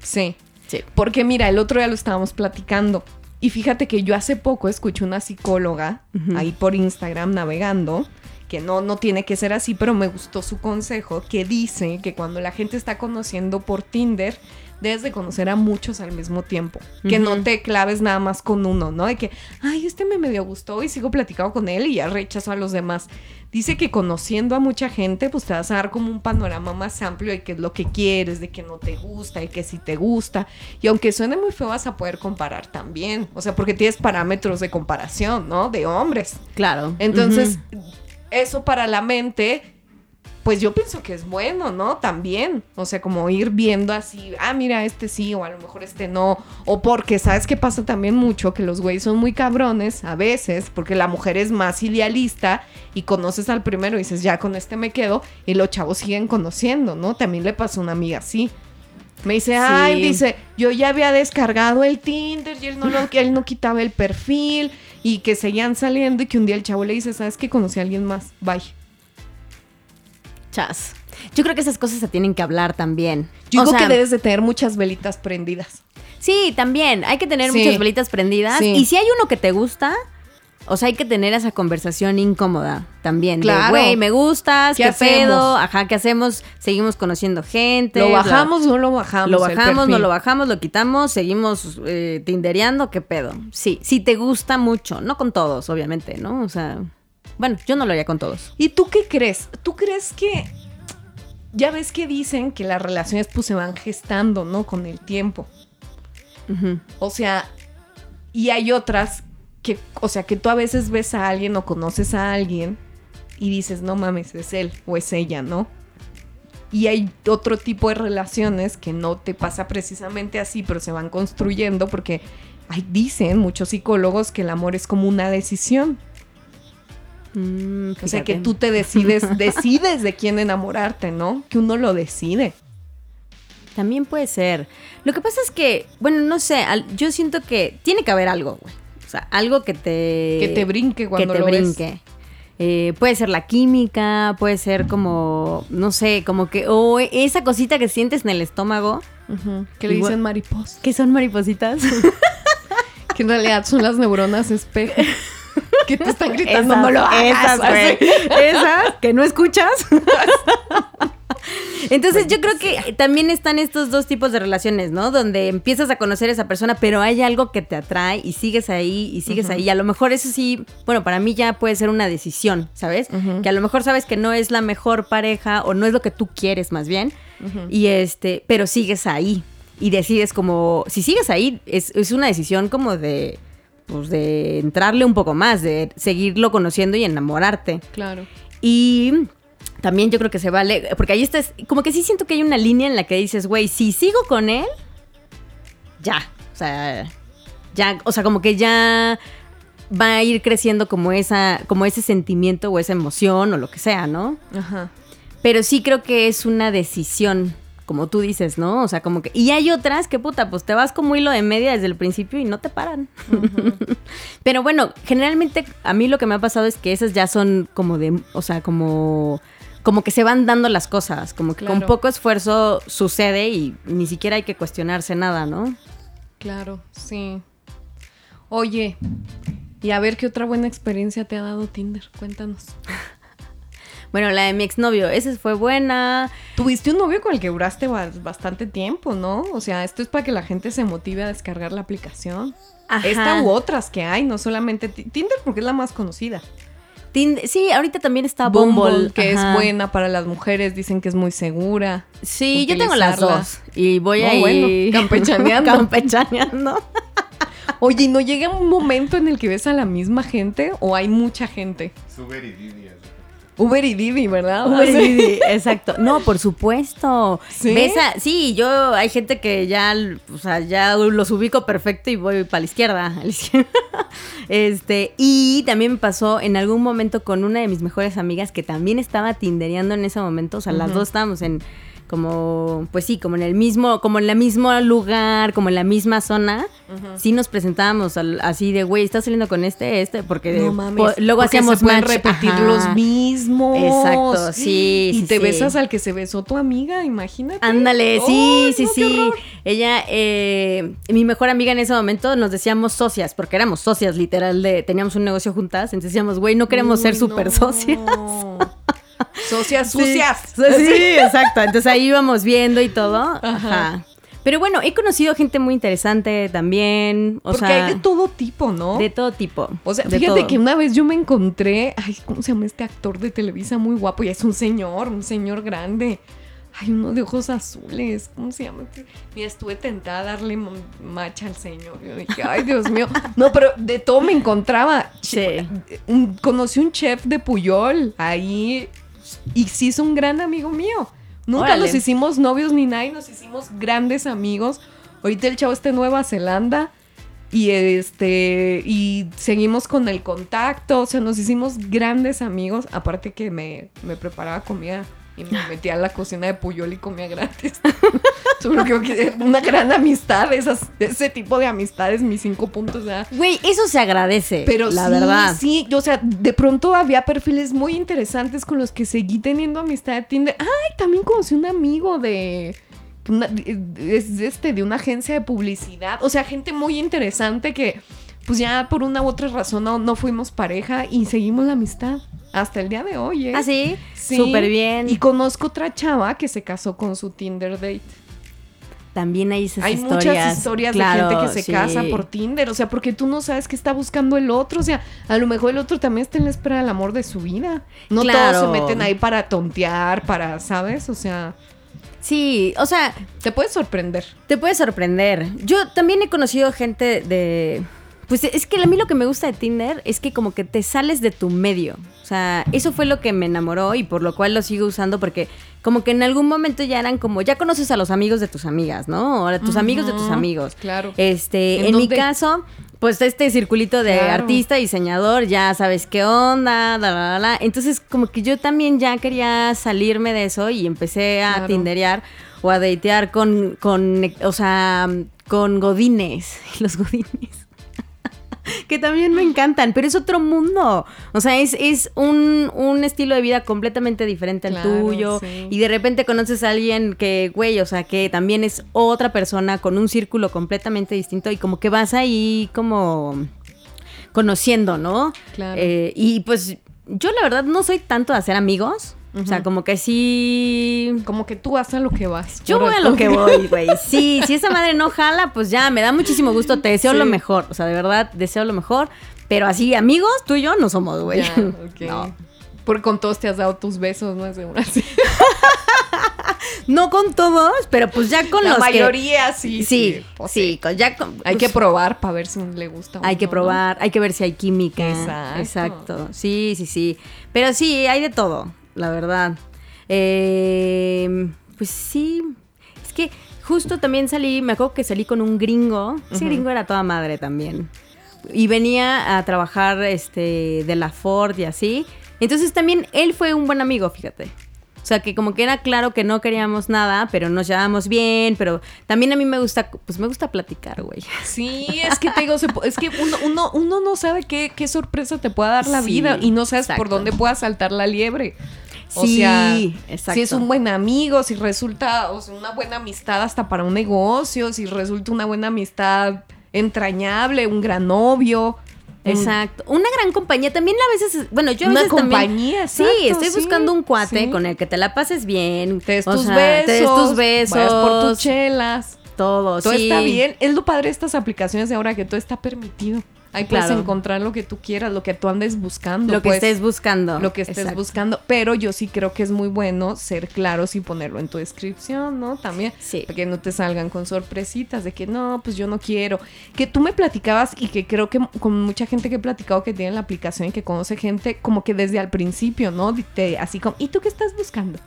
Sí. Sí. Porque mira, el otro día lo estábamos platicando. Y fíjate que yo hace poco escuché una psicóloga ahí por Instagram navegando, que no, no tiene que ser así, pero me gustó su consejo, que dice que cuando la gente está conociendo por Tinder, debes de conocer a muchos al mismo tiempo. Que no te claves nada más con uno, ¿no? De que, ay, este me medio gustó y sigo platicando con él y ya rechazo a los demás. Dice que conociendo a mucha gente, pues te vas a dar como un panorama más amplio de qué es lo que quieres, de qué no te gusta y qué sí te gusta. Y aunque suene muy feo, vas a poder comparar también. O sea, porque tienes parámetros de comparación, ¿no? De hombres. Claro. Entonces, eso para la mente, pues yo pienso que es bueno, ¿no? También. O sea, como ir viendo así, ah, mira, este sí, o a lo mejor este no. O porque, ¿sabes qué pasa también mucho? Que los güeyes son muy cabrones a veces, porque la mujer es más idealista y conoces al primero y dices, ya con este me quedo, y los chavos siguen conociendo, ¿no? También le pasó a una amiga así. Me dice, ay, Sí. dice, yo ya había descargado el Tinder y él no, lo, él no quitaba el perfil y que seguían saliendo y que un día el chavo le dice, ¿sabes qué? Conocí a alguien más, bye. Chas. Yo creo que esas cosas se tienen que hablar también. Yo O digo sea, que debes de tener muchas velitas prendidas. Sí, también. Hay que tener Sí. muchas velitas prendidas. Sí. Y si hay uno que te gusta, o sea, hay que tener esa conversación incómoda también. de, Claro. Güey, me gustas, ¿Qué pedo, ajá, ¿qué hacemos? Seguimos conociendo gente. ¿Lo bajamos o no lo bajamos? Lo bajamos, no lo bajamos, lo quitamos, seguimos eh, tindereando, ¿qué pedo? Sí, si te gusta mucho, no con todos, obviamente, ¿no? O sea, bueno, yo no lo haría con todos. ¿Y tú qué crees? ¿Tú crees que... Ya ves que dicen que las relaciones pues se van gestando, ¿no? Con el tiempo. O sea, y hay otras que, o sea, que tú a veces ves a alguien o conoces a alguien y dices, no mames, es él o es ella, ¿no? Y hay otro tipo de relaciones que no te pasa precisamente así, pero se van construyendo porque dicen muchos psicólogos que el amor es como una decisión. Mm, O sea, que tú te decides, decides de quién enamorarte, ¿no? Que uno lo decide. También puede ser. Lo que pasa es que, bueno, no sé, yo siento que tiene que haber algo, güey. O sea, algo que te... Que te brinque cuando que te lo ves. brinque. Eh, puede ser la química, puede ser como, no sé, como que, o esa cosita que sientes en el estómago, Que le dicen mariposa. que son maripositas. Que en realidad son las neuronas espejo. Que te están gritando, Esas, no lo hagas. Esas, güey. Esas que no escuchas. Entonces yo creo que también están estos dos tipos de relaciones, ¿no? Donde empiezas a conocer a esa persona, pero hay algo que te atrae y sigues ahí y sigues ahí. A lo mejor eso sí, bueno, para mí ya puede ser una decisión, ¿sabes? Que a lo mejor sabes que no es la mejor pareja o no es lo que tú quieres más bien. Y este, pero sigues ahí y decides como, si sigues ahí, es, es una decisión como de, pues de entrarle un poco más, de seguirlo conociendo y enamorarte. Claro. Y también yo creo que se vale, porque ahí estás, como que sí siento que hay una línea en la que dices, güey, si sigo con él, ya, o sea, ya, o sea, como que ya va a ir creciendo como esa, como ese sentimiento o esa emoción o lo que sea, ¿no? Ajá. Pero sí creo que es una decisión, como tú dices, ¿no? O sea, como que... Y hay otras que, puta, pues te vas como hilo de media desde el principio y no te paran. Pero bueno, generalmente a mí lo que me ha pasado es que esas ya son como de... O sea, como... Como que se van dando las cosas, como que con poco esfuerzo sucede y ni siquiera hay que cuestionarse nada, ¿no? Claro, sí. Oye, y a ver qué otra buena experiencia te ha dado Tinder. Cuéntanos. Bueno, la de mi exnovio, esa fue buena. Tuviste un novio con el que duraste ba- bastante tiempo, ¿no? O sea, esto es para que la gente se motive a descargar la aplicación. Ajá. Esta u otras que hay, no solamente Ti- Tinder porque es la más conocida. Tind- sí, ahorita también está Bumble, que ajá. es buena para las mujeres, dicen que es muy segura. Sí, yo tengo las dos. Y voy No, ahí bueno, campechaneando. campechaneando. Oye, ¿y no llega un momento en el que ves a la misma gente o hay mucha gente? Super. Uber y Didi, ¿verdad? Uber y Didi, exacto. No, por supuesto. ¿Sí? ¿Ves a- sí, yo hay gente que ya, o sea, ya los ubico perfecto y voy para la izquierda, a la izquierda. Este, y también me pasó en algún momento con una de mis mejores amigas que también estaba tindereando en ese momento, o sea, las dos estábamos en como pues sí, como en el mismo como en el mismo lugar, como en la misma zona. Sí nos presentábamos al- así de, güey, estás saliendo con este, este porque No mames. po- luego porque hacíamos se match. repetir Ajá. los mismos. Exacto, sí, Y sí, te sí. besas al que se besó tu amiga, imagínate. Ándale, sí, ¡Ay, sí, no, sí. Ella, eh, mi mejor amiga en ese momento, nos decíamos socias, porque éramos socias, literal, de, teníamos un negocio juntas, entonces decíamos, güey, no queremos ser Uy, super no. socias. Socias sucias. Sí, sí, exacto. Entonces ahí íbamos viendo y todo. Ajá. Pero bueno, he conocido gente muy interesante también. O Porque sea, hay de todo tipo, ¿no? de todo tipo. O sea, fíjate todo. que una vez yo me encontré, ay, ¿cómo se llama este actor de Televisa muy guapo? Y es un señor, un señor grande. Ay, uno de ojos azules, ¿cómo se llama? Mira, estuve tentada a darle macha al señor. Yo dije, ay, Dios mío. No, pero de todo me encontraba. Sí. Un- conocí un chef de Puyol ahí y sí es un gran amigo mío. Nunca Órale. nos hicimos novios ni nada, y nos hicimos grandes amigos. Ahorita el chavo está en Nueva Zelanda y este y seguimos con el contacto, o sea, nos hicimos grandes amigos, aparte que me, me preparaba comida y me metía a la cocina de Puyol y comía gratis. Yo creo que una gran amistad, esas, ese tipo de amistades, mis cinco puntos. Güey, eso se agradece. Pero la sí, verdad. sí, o sea, de pronto había perfiles muy interesantes con los que seguí teniendo amistad de Tinder. Ay, también conocí un amigo de una- es este de una agencia de publicidad, o sea, gente muy interesante que pues ya por una u otra razón no, no fuimos pareja y seguimos la amistad hasta el día de hoy, ¿eh? Ah, sí. Sí. Súper bien. Y conozco otra chava que se casó con su Tinder date. También hay esas Hay historias. muchas historias Claro, de gente que se sí. casa por Tinder, o sea, porque tú no sabes qué está buscando el otro, o sea, a lo mejor el otro también está en la espera del amor de su vida. No Claro. todos se meten ahí para tontear, para, ¿sabes? O sea, Sí, o sea, te puedes sorprender. Te puede sorprender. Yo también he conocido gente de... Pues es que a mí lo que me gusta de Tinder es que como que te sales de tu medio. O sea, eso fue lo que me enamoró y por lo cual lo sigo usando porque como que en algún momento ya eran como, ya conoces a los amigos de tus amigas, ¿no? O a tus amigos de tus amigos. claro. Este, ¿En en, mi caso, pues este circulito de Claro. artista, diseñador, ya sabes qué onda, la, la, la, la. Entonces como que yo también ya quería salirme de eso y empecé a Claro. tinderear o a datear con, con, o sea, con godines, los godines. que también me encantan, pero es otro mundo. O sea, es, es un, un estilo de vida completamente diferente al Claro, tuyo. sí. Y de repente conoces a alguien que, güey, o sea, que también es otra persona con un círculo completamente distinto y como que vas ahí como conociendo, ¿no? Claro. Eh, y pues yo la verdad no soy tanto de hacer amigos. O sea, como que sí Como que tú vas a lo que vas. yo voy a lo que voy, güey. Sí, si esa madre no jala, pues ya, me da muchísimo gusto. Te deseo Sí. lo mejor. O sea, de verdad, deseo lo mejor. Pero así, amigos, tú y yo no somos, güey. Ya, ok. No. Porque con todos te has dado tus besos, ¿no? Así. No con todos, pero pues ya con La los que- mayoría sí. Sí, pues sí, con- ya con- Hay pues, que probar para ver si le gusta. Hay que no, ¿no? probar, hay que ver si hay química. Exacto. Exacto. Sí, sí, sí. Pero sí, hay de todo, la verdad. Eh, pues sí. Es que justo también salí, me acuerdo que salí con un gringo. Ese gringo era toda madre también. Y venía a trabajar este, de la Ford y así. Entonces también él fue un buen amigo, fíjate. O sea, que como que era claro que no queríamos nada, pero nos llevábamos bien, pero también a mí me gusta, pues me gusta platicar, güey. Sí, es que te digo, es que uno, uno, uno no sabe qué, qué sorpresa te pueda dar la Sí, vida y no sabes por dónde pueda saltar la liebre. O Sí, sea, exacto. si es un buen amigo, si resulta o sea, una buena amistad hasta para un negocio, si resulta una buena amistad entrañable, un gran novio. Un- Exacto. Una gran compañía. También a veces, bueno, yo a Una veces también- compañía, Sí, exacto, estoy sí, buscando un cuate sí. con el que te la pases bien. Te des o tus sea, besos. Te des tus besos. vayas por tus chelas. Todo, Todo sí. está bien. Es lo padre de estas aplicaciones de ahora que todo está permitido. Ahí puedes Claro. encontrar lo que tú quieras, lo que tú andes buscando. Lo que pues, estés buscando. Lo que estés Exacto. buscando. Pero yo sí creo que es muy bueno ser claros y ponerlo en tu descripción, ¿no? También. Sí. Para que no te salgan con sorpresitas de que no, pues yo no quiero. Que tú me platicabas y que creo que con mucha gente que he platicado que tiene la aplicación y que conoce gente, como que desde al principio, ¿no? Te- así como, ¿y tú qué estás buscando?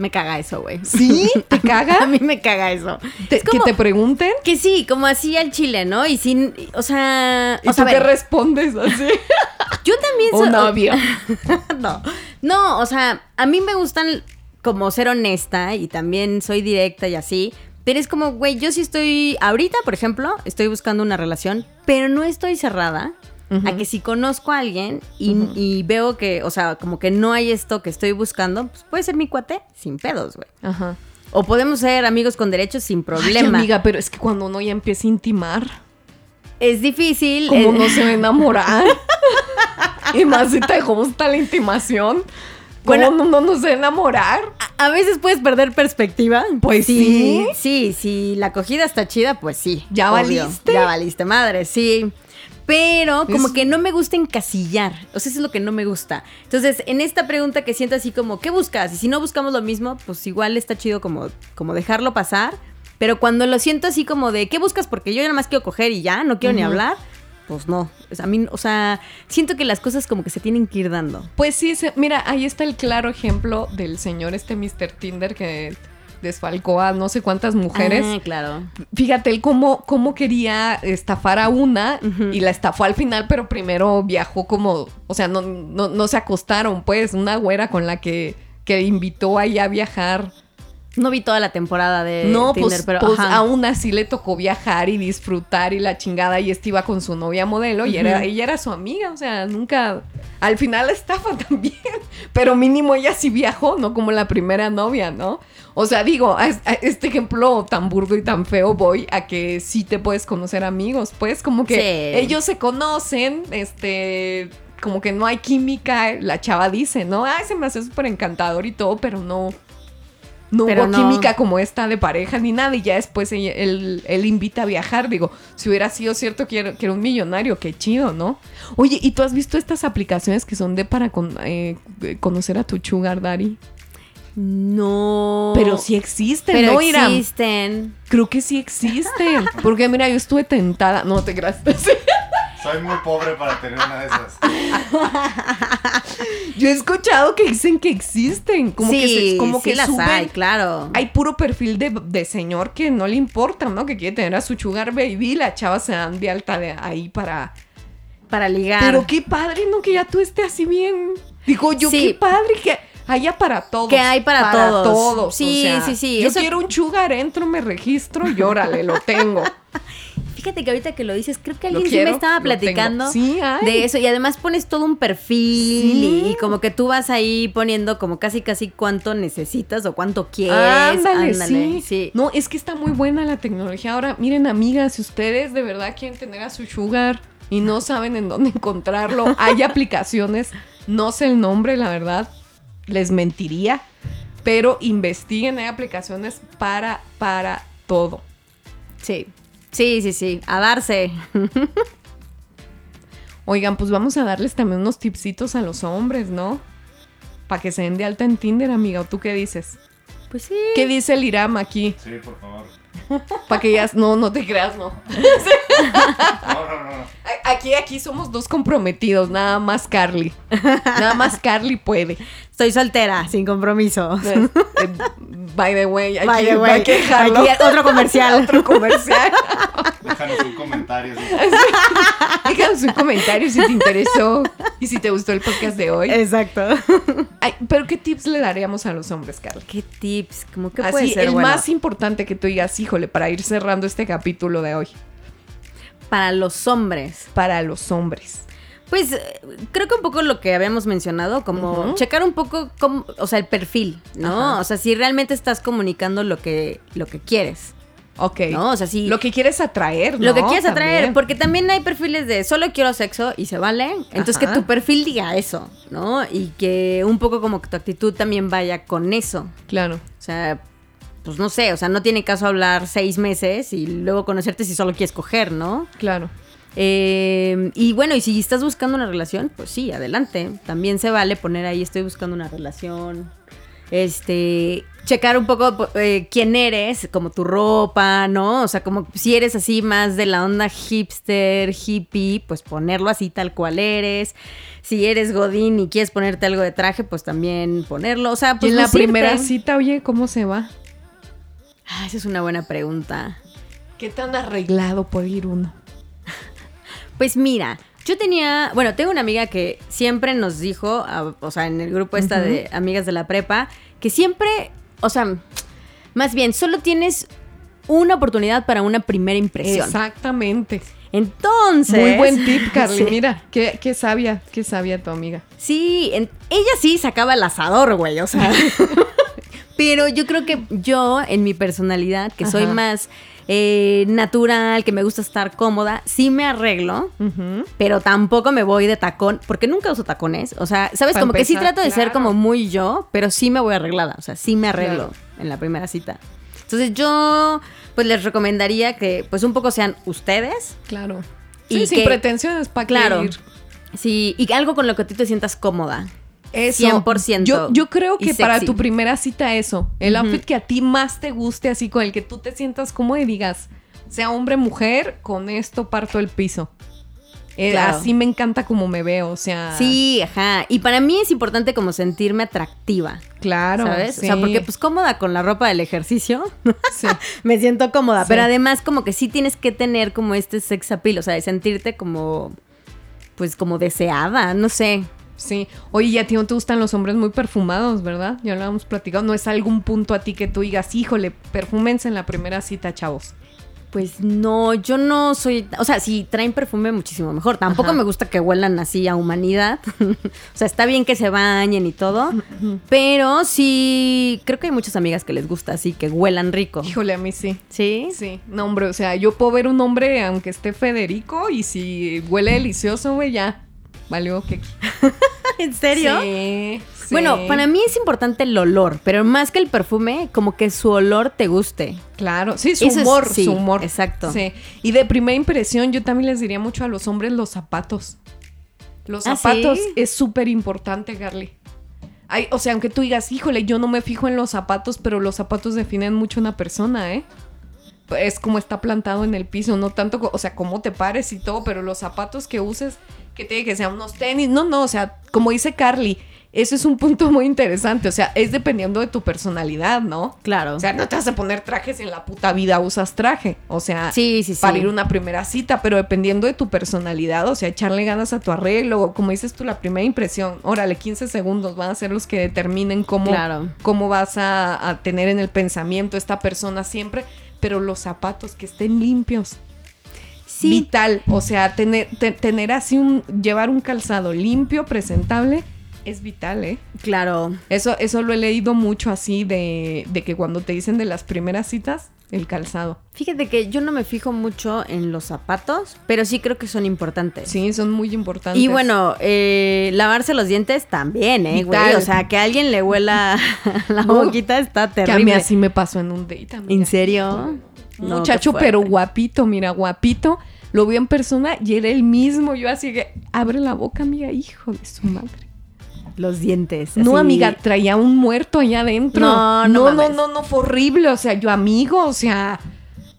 Me caga eso, güey. ¿Sí? ¿Te A caga? mí me caga eso. Te- Es como- Que te pregunten Que sí, como así al chile, ¿no? Y sin, o sea, y o sea, tú a te respondes así. yo también soy novio. no. No, o sea, a mí me gustan como ser honesta y también soy directa y así. Pero es como, güey, yo sí estoy, ahorita, por ejemplo, estoy buscando una relación, pero no estoy cerrada a que si conozco a alguien y, y veo que, o sea, como que no hay esto que estoy buscando, pues puede ser mi cuate sin pedos, güey. Ajá. O podemos ser amigos con derechos sin Ay, problema. amiga, pero es que cuando uno ya empieza a intimar, Es difícil. como eh, no se va a enamorar. y más si te gusta la intimación. Bueno- ¿Cómo uno no se va a enamorar? A veces puedes perder perspectiva. Pues sí. Sí, si la acogida está chida, pues sí. ¿Ya obvio. valiste? Ya valiste, madre, sí. Pero como Es- que no me gusta encasillar. O sea, eso es lo que no me gusta. Entonces, en esta pregunta que siento así como, ¿qué buscas? Y si no buscamos lo mismo, pues igual está chido como, como dejarlo pasar. Pero cuando lo siento así como de, ¿qué buscas? Porque yo nada más quiero coger y ya, no quiero ni hablar. Pues no. O sea, a mí, o sea, siento que las cosas como que se tienen que ir dando. Pues sí, se- mira, ahí está el claro ejemplo del señor este Mr. Tinder que desfalcó a no sé cuántas mujeres. Ah, claro. Fíjate, él cómo, cómo quería estafar a una y la estafó al final, pero primero viajó como, o sea, no, no, no se acostaron, pues, una güera con la que, que invitó ahí a viajar. No vi toda la temporada de no, Tinder, pues, pero pues aún así le tocó viajar y disfrutar y la chingada y este iba con su novia modelo y era, ella era su amiga, o sea, nunca, al final la estafa también, pero mínimo ella sí viajó, no como la primera novia, ¿no? O sea, digo, a, es- a este ejemplo tan burdo y tan feo voy a que sí te puedes conocer amigos, pues como que Sí. ellos se conocen, este, como que no hay química, la chava dice, ¿no? Ay, se me hace súper encantador y todo, pero no, no Pero hubo no. química como esta de pareja ni nada y ya después él, él invita a viajar. Digo, si hubiera sido cierto que era, que era un millonario, qué chido, ¿no? Oye, ¿y tú has visto estas aplicaciones que son de para con- eh, conocer a tu sugar daddy? No. Pero sí existen, Pero ¿no, Iram? existen. Creo que sí existen. Porque mira, yo estuve tentada. No te creas. Soy muy pobre para tener una de esas. Yo he escuchado que dicen que existen. Como que, se- como sí que las suben. hay, claro. Hay puro perfil de, de señor que no le importa, ¿no? Que quiere tener a su sugar baby. y La chava se dan de alta de ahí para. Para ligar. Pero qué padre, ¿no? Que ya tú estés así bien. Digo yo, Sí. qué padre que haya para todos. Que hay para todos. todos. Sí, o sea, sí, sí, Yo eso- quiero un sugar, entro, me registro y órale, lo tengo. Fíjate que ahorita que lo dices, creo que alguien sí quiero, me estaba platicando Sí, de eso. Y además pones todo un perfil Sí. y, y como que tú vas ahí poniendo como casi casi cuánto necesitas o cuánto quieres. Ándale, Ándale, sí. No, es que está muy buena la tecnología. Ahora, miren, amigas, si ustedes de verdad quieren tener a su sugar y no saben en dónde encontrarlo, hay aplicaciones, no sé el nombre, la verdad, les mentiría, pero investiguen, hay aplicaciones para, para todo. Sí. Sí, sí, sí. A darse. Oigan, pues vamos a darles también unos tipsitos a los hombres, ¿no? Para que se den de alta en Tinder, amiga. ¿O tú qué dices? Pues sí. ¿Qué dice el Iram aquí? Sí, por favor. Para que ya... No, no te creas, no. No, no, no. Aquí, aquí somos dos comprometidos, nada más Carly. Nada más Carly puede. Estoy soltera, sin compromiso. Eh, eh, By the way, hay, By que, the way, hay que dejarlo. aquí otro comercial. otro comercial. Déjanos un comentario. sí. Déjanos un comentario si te interesó y si te gustó el podcast de hoy. Exacto. Ay, Pero ¿qué tips le daríamos a los hombres, Carly? ¿Qué tips? ¿Cómo que puede Así, ser el bueno? más importante que tú digas, híjole, para ir cerrando este capítulo de hoy. para los hombres? Para los hombres. Pues eh, creo que un poco lo que habíamos mencionado, como checar un poco, cómo, o sea, el perfil, ¿no? Ajá. O sea, si realmente estás comunicando lo que, lo que quieres, Ok. ¿no? O sea, si Lo que quieres atraer, ¿no? lo que quieres atraer, También. porque también hay perfiles de solo quiero sexo y se vale, entonces Ajá. que tu perfil diga eso, ¿no? Y que un poco como que tu actitud también vaya con eso, Claro. o sea, pues no sé, o sea, no tiene caso hablar seis meses y luego conocerte si solo quieres coger, ¿no? Claro. Eh, y bueno, y si estás buscando una relación, pues sí, adelante. También se vale poner ahí, estoy buscando una relación. Este, checar un poco eh, quién eres, como tu ropa, ¿no? O sea, como si eres así más de la onda hipster, hippie, pues ponerlo así tal cual eres. Si eres godín y quieres ponerte algo de traje, pues también ponerlo. O sea, Y pues en la lucirte. primera cita, oye, ¿cómo se va? Ah, esa es una buena pregunta. ¿Qué tan arreglado puede ir uno? Pues mira, yo tenía, bueno, tengo una amiga que siempre nos dijo, o sea, en el grupo esta de amigas de la prepa, que siempre, o sea, más bien, solo tienes una oportunidad para una primera impresión. Exactamente. Entonces... Muy buen tip, Carly. Sí. Mira, qué, qué sabia, qué sabia tu amiga. Sí, en- ella sí sacaba el asador, güey, o sea. Pero yo creo que yo, en mi personalidad, que soy más eh, natural, que me gusta estar cómoda, sí me arreglo, pero tampoco me voy de tacón, porque nunca uso tacones. O sea, ¿sabes? Como que sí trato de ser como muy yo, pero sí me voy arreglada. O sea, sí me arreglo Claro. en la primera cita. Entonces yo, pues les recomendaría que, pues un poco sean ustedes. Claro. Y Sí, sin que- pretensiones, ¿para Claro. ir? Sí, y algo con lo que tú te sientas cómoda. Eso. 100%. Yo, yo creo que para tu primera cita eso. El outfit que a ti más te guste, así con el que tú te sientas como y digas, sea hombre mujer, con esto parto el piso. Eh, Claro. Así me encanta como me veo, o sea. Sí, ajá. Y para mí es importante como sentirme atractiva. Claro. ¿Sabes? sí. O sea, porque pues cómoda con la ropa del ejercicio. Sí. me siento cómoda. Sí. Pero además como que sí tienes que tener como este sex appeal. O sea, de sentirte como, pues como deseada. No sé. Sí. Oye, y a ti no te gustan los hombres muy perfumados, ¿verdad? Ya lo habíamos platicado. No es algún punto a ti que tú digas, híjole, perfúmense en la primera cita, chavos. Pues no, yo no soy... O sea, si traen perfume muchísimo mejor. Tampoco Ajá. me gusta que huelan así a humanidad. o sea, está bien que se bañen y todo. pero sí, creo que hay muchas amigas que les gusta así, que huelan rico. Híjole, a mí sí. ¿Sí? Sí, no, hombre, o sea, yo puedo ver un hombre, aunque esté Federico, y si huele delicioso, güey, ya. Valió que. ¿En serio? Sí, sí. Bueno, para mí es importante el olor, pero más que el perfume, como que su olor te guste. Claro, sí, su Eso es- humor, sí, su humor. exacto. Sí. Y de primera impresión, yo también les diría mucho a los hombres los zapatos. Los ¿Ah, zapatos sí? es súper importante, Garly. Ay, o sea, aunque tú digas, híjole, yo no me fijo en los zapatos, pero los zapatos definen mucho una persona, ¿eh? Es como está plantado en el piso, no tanto, o sea, cómo te pares y todo, pero los zapatos que uses, que te que sean unos tenis, no, no, o sea, como dice Carly, eso es un punto muy interesante, o sea, es dependiendo de tu personalidad, ¿no? Claro. O sea, no te vas a poner trajes en la puta vida usas traje. O sea, Sí, sí, sí. para ir a una primera cita, pero dependiendo de tu personalidad, o sea, echarle ganas a tu arreglo, o como dices tú, la primera impresión. Órale, 15 segundos van a ser los que determinen cómo, Claro. cómo vas a, a tener en el pensamiento esta persona siempre. Pero los zapatos que estén limpios. sí. Vital. O sea, tener, te- tener así un. llevar un calzado limpio, presentable, es vital, ¿eh? Claro. Eso, eso lo he leído mucho así de, de que cuando te dicen de las primeras citas, el calzado. Fíjate que yo no me fijo mucho en los zapatos, pero sí creo que son importantes. Sí, son muy importantes. Y bueno, eh, lavarse los dientes también, ¿eh, güey? O sea, que alguien le huela la No, boquita está que a mí terrible. así me pasó en un date. amiga. ¿En serio? No, muchacho, pero guapito, mira, guapito. Lo vi en persona y era el mismo. Yo así que, abre la boca, amiga, hijo de su madre. Los dientes. No, así. amiga, traía un muerto allá adentro. No, no no, no, mames. no, no, fue horrible. O sea, yo amigo, o sea,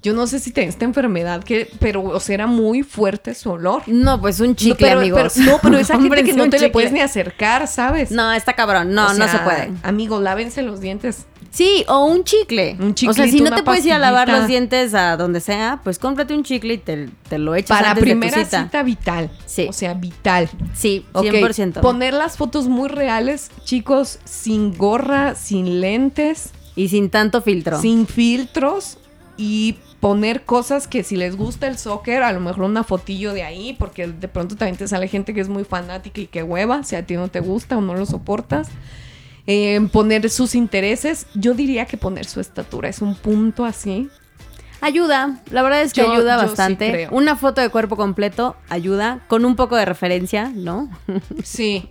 yo no sé si tenía esta enfermedad, que, pero, o sea, era muy fuerte su olor. No, pues un No, chicle, pero, amigos. pero- no, pero esa gente Hombre, que no te le puedes ni acercar, ¿sabes? No, está cabrón. No, O no se puede. Amigos, lávense los dientes. Sí, o un chicle. Un o sea, si no te puedes ir a lavar los dientes a donde sea, pues cómprate un chicle y te, te lo echas Para antes primera de tu cita. cita. vital. Sí. O sea, vital. Sí, Ok, 100%. Poner las fotos muy reales, chicos, sin gorra, sin lentes, Y sin tanto filtro. sin filtros y poner cosas que si les gusta el soccer, a lo mejor una fotillo de ahí, porque de pronto también te sale gente que es muy fanática y que hueva, si a ti no te gusta o no lo soportas. Eh, poner sus intereses, yo diría que poner su estatura es un punto así. Ayuda, la verdad es que Yo- ayuda yo bastante. Una foto de cuerpo completo ayuda, con un poco de referencia, ¿no? Sí.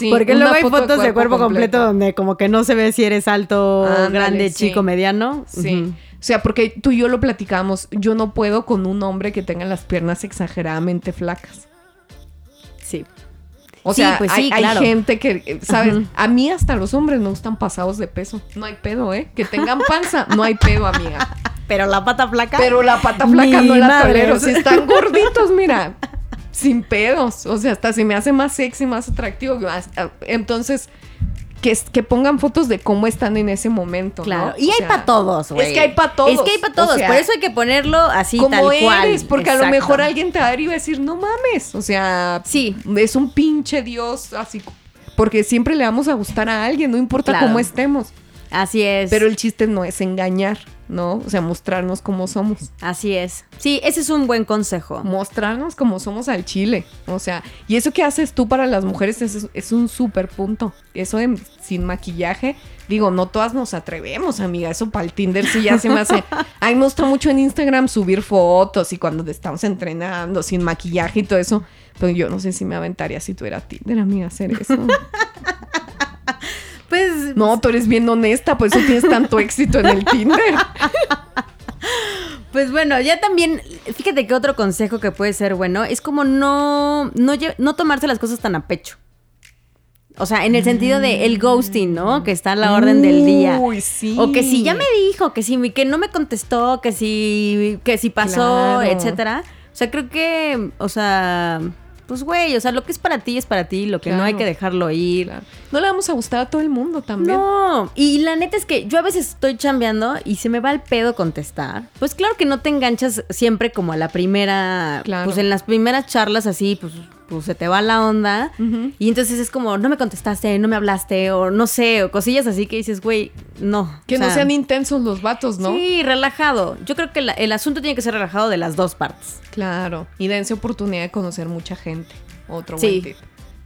Sí, Porque luego hay foto fotos de cuerpo completo. donde como que no se ve si eres alto, Ándale, grande, sí. chico, mediano. Sí. Ujú. sea, porque tú y yo lo platicamos, yo no puedo con un hombre que tenga las piernas exageradamente flacas. O Sí, sea, pues hay, sí, hay claro. gente que, ¿sabes? A mí hasta los hombres me gustan pasados de peso. No hay pedo, ¿eh? Que tengan panza, no hay pedo, amiga. Pero la pata flaca. Pero la pata flaca no la tolero. Si están gorditos, mira, sin pedos. O sea, hasta se me hace más sexy, más atractivo. Entonces, que, que pongan fotos de cómo están en ese momento. ¿no? Claro. Y O hay sea, para todos, güey. Es que hay para todos. Es que hay para O todos. sea, Por eso hay que ponerlo así como tal cual. eres, porque a lo mejor alguien te va a ver y va a decir, no mames. O sea, Sí. es un pinche Dios así. Porque siempre le vamos a gustar a alguien, no importa Claro. cómo estemos. Así es. Pero el chiste no es engañar, ¿no? O sea, mostrarnos como somos. Así es. Sí, ese es un buen consejo. mostrarnos como somos al chile. O sea, y eso que haces tú para las mujeres es, es un súper punto. Eso de sin maquillaje, digo, no todas nos atrevemos, amiga. Eso para el Tinder sí ya se me hace. A mí me gusta mucho en Instagram subir fotos y cuando estamos entrenando sin maquillaje y todo eso. Pero yo no sé si me aventaría si tuviera Tinder, amiga, hacer eso. Pues No, tú eres bien honesta, por eso tienes tanto éxito en el Tinder. Pues bueno, ya también, fíjate que otro consejo que puede ser bueno es como no, no, no tomarse las cosas tan a pecho. O sea, en el sentido de el ghosting, ¿no? Que está a la orden del día. Uy, sí. O que si ya me dijo, que si que no me contestó, que si que si pasó, Claro. etcétera. O sea, creo que, o sea, pues güey, o sea, lo que es para ti es para ti, lo que no hay que dejarlo ir. Claro. No le vamos a gustar a todo el mundo también. No, y la neta es que yo a veces estoy chambeando y se me va el pedo contestar. Pues claro que no te enganchas siempre como a la primera, Claro. pues en las primeras charlas así, pues, pues se te va la onda. Y entonces es como, no me contestaste, no me hablaste, o no sé, o cosillas así que dices, güey, no. Que o no sea, sean intensos los vatos, ¿no? Sí, relajado. Yo creo que la- el asunto tiene que ser relajado de las dos partes. Claro. Y dense oportunidad de conocer mucha gente. Otro Sí. buen tip.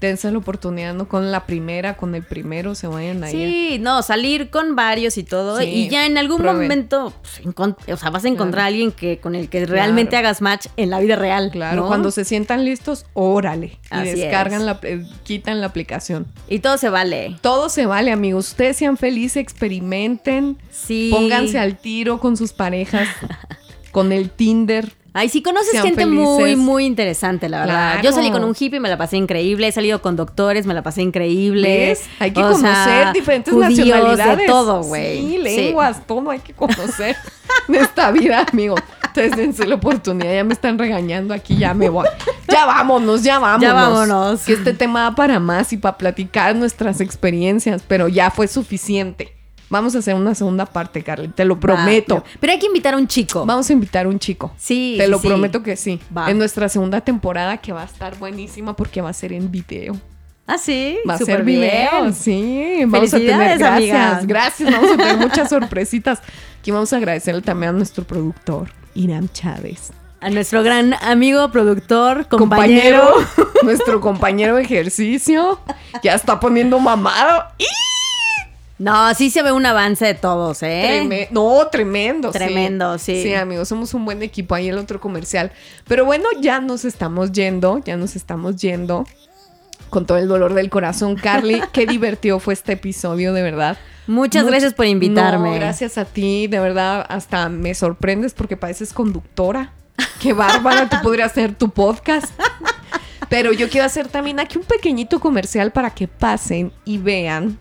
Dense la oportunidad, no con la primera, con el primero, se vayan ahí. Sí, no, salir con varios y todo. Sí, y ya en algún prueben. momento, pues, o sea, vas a encontrar Claro. a alguien que, con el que realmente Claro. hagas match en la vida real. Claro, ¿no? cuando se sientan listos, órale. Y Así descargan es. la, eh, quitan la aplicación. Y todo se vale. Todo se vale, amigos. Ustedes sean felices, experimenten. Sí. Pónganse al tiro con sus parejas, con el Tinder. Ay, sí conoces Sean gente felices. muy, muy interesante, la verdad. Claro. Yo salí con un hippie y me la pasé increíble. He salido con doctores, me la pasé increíble. ¿Ves? Hay que O conocer sea, diferentes judíos, nacionalidades. De todo, güey. Sí, lenguas, todo hay que conocer en esta vida, amigos. Entonces dense la oportunidad. Ya me están regañando aquí, ya me voy. Ya vámonos, ya vámonos. Ya vámonos. Que este tema da para más y para platicar nuestras experiencias, pero ya fue suficiente. Vamos a hacer una segunda parte, Carly, te lo prometo. Va, pero hay que invitar a un chico. Vamos a invitar a un chico. Sí, Te lo sí. prometo que sí. Va. En nuestra segunda temporada que va a estar buenísima porque va a ser en video. Ah, sí. Va a ser video, bien. sí. Vamos a tener gracias, amiga. gracias. Vamos a tener muchas sorpresitas. Aquí vamos a agradecerle también a nuestro productor, Irán Chávez. A nuestro gran amigo, productor, compañero. nuestro compañero de ejercicio. Ya está poniendo mamado. ¡Y! No, sí se ve un avance de todos, ¿eh? Treme- no, tremendo. sí. Tremendo, sí. Sí, amigos, somos un buen equipo ahí el otro comercial. Pero bueno, ya nos estamos yendo, ya nos estamos yendo. Con todo el dolor del corazón, Carly, qué divertido fue este episodio, de verdad. Muchas Much- gracias por invitarme. No, gracias a ti, de verdad, hasta me sorprendes porque pareces conductora. Qué bárbara, tú podrías hacer tu podcast. Pero yo quiero hacer también aquí un pequeñito comercial para que pasen y vean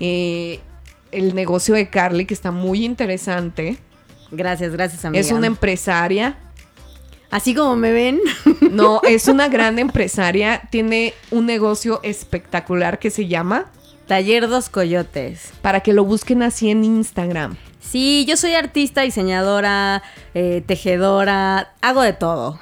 eh, el negocio de Carly, que está muy interesante. Gracias, gracias, amiga. Es una empresaria. Así como me ven. No, es una gran empresaria. Tiene un negocio espectacular que se llama. Taller Dos Coyotes. Para que lo busquen así en Instagram. Sí, yo soy artista, diseñadora, eh, tejedora, hago de todo.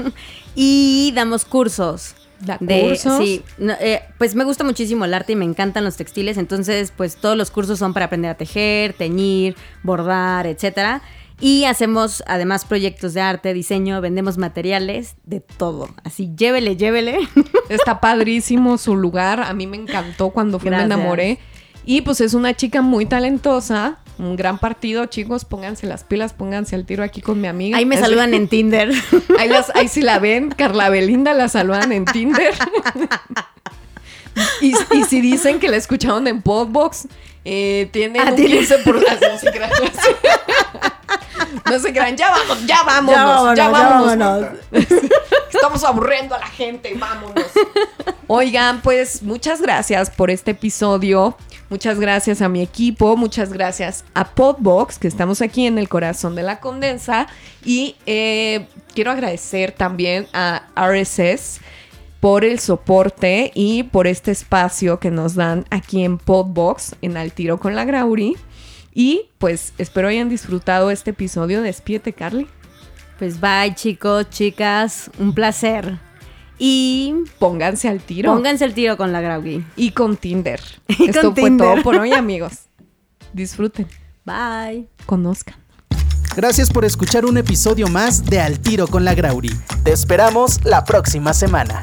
y damos cursos. Da cursos. Sí, no, eh, pues me gusta muchísimo el arte y me encantan los textiles, entonces pues todos los cursos son para aprender a tejer, teñir, bordar, etcétera. Y hacemos además proyectos de arte, diseño, vendemos materiales, de todo. Así, llévele, llévele. Está padrísimo su lugar. A mí me encantó cuando fui, me enamoré. Y pues es una chica muy talentosa. Un gran partido, chicos. Pónganse las pilas, pónganse al tiro aquí con mi amiga. Ahí me Es- saludan en Tinder. Ahí, las, ahí si la ven, Carla Belinda la saludan en Tinder. y, y si dicen que la escucharon en Podbox, eh, tienen Ah, un tiene- 15 por las gracias. crean, ya vamos, ya vámonos, ya vámonos. Estamos aburriendo a la gente, vámonos. Oigan, pues muchas gracias por este episodio. Muchas gracias a mi equipo, muchas gracias a Podbox, que estamos aquí en el corazón de la condensa. Y eh, quiero agradecer también a RSS por el soporte y por este espacio que nos dan aquí en Podbox, en Al Tiro con la Grauri. Y pues espero hayan disfrutado este episodio. Despídete, Carly. Pues bye, chicos, chicas. Un placer. Y Pónganse al tiro. pónganse el tiro con la Graugi. Y con Tinder. Y Esto con fue Tinder. todo por hoy, amigos. Disfruten, Bye. conozcan. Gracias por escuchar un episodio más de Al Tiro con la Grauri. Te esperamos la próxima semana.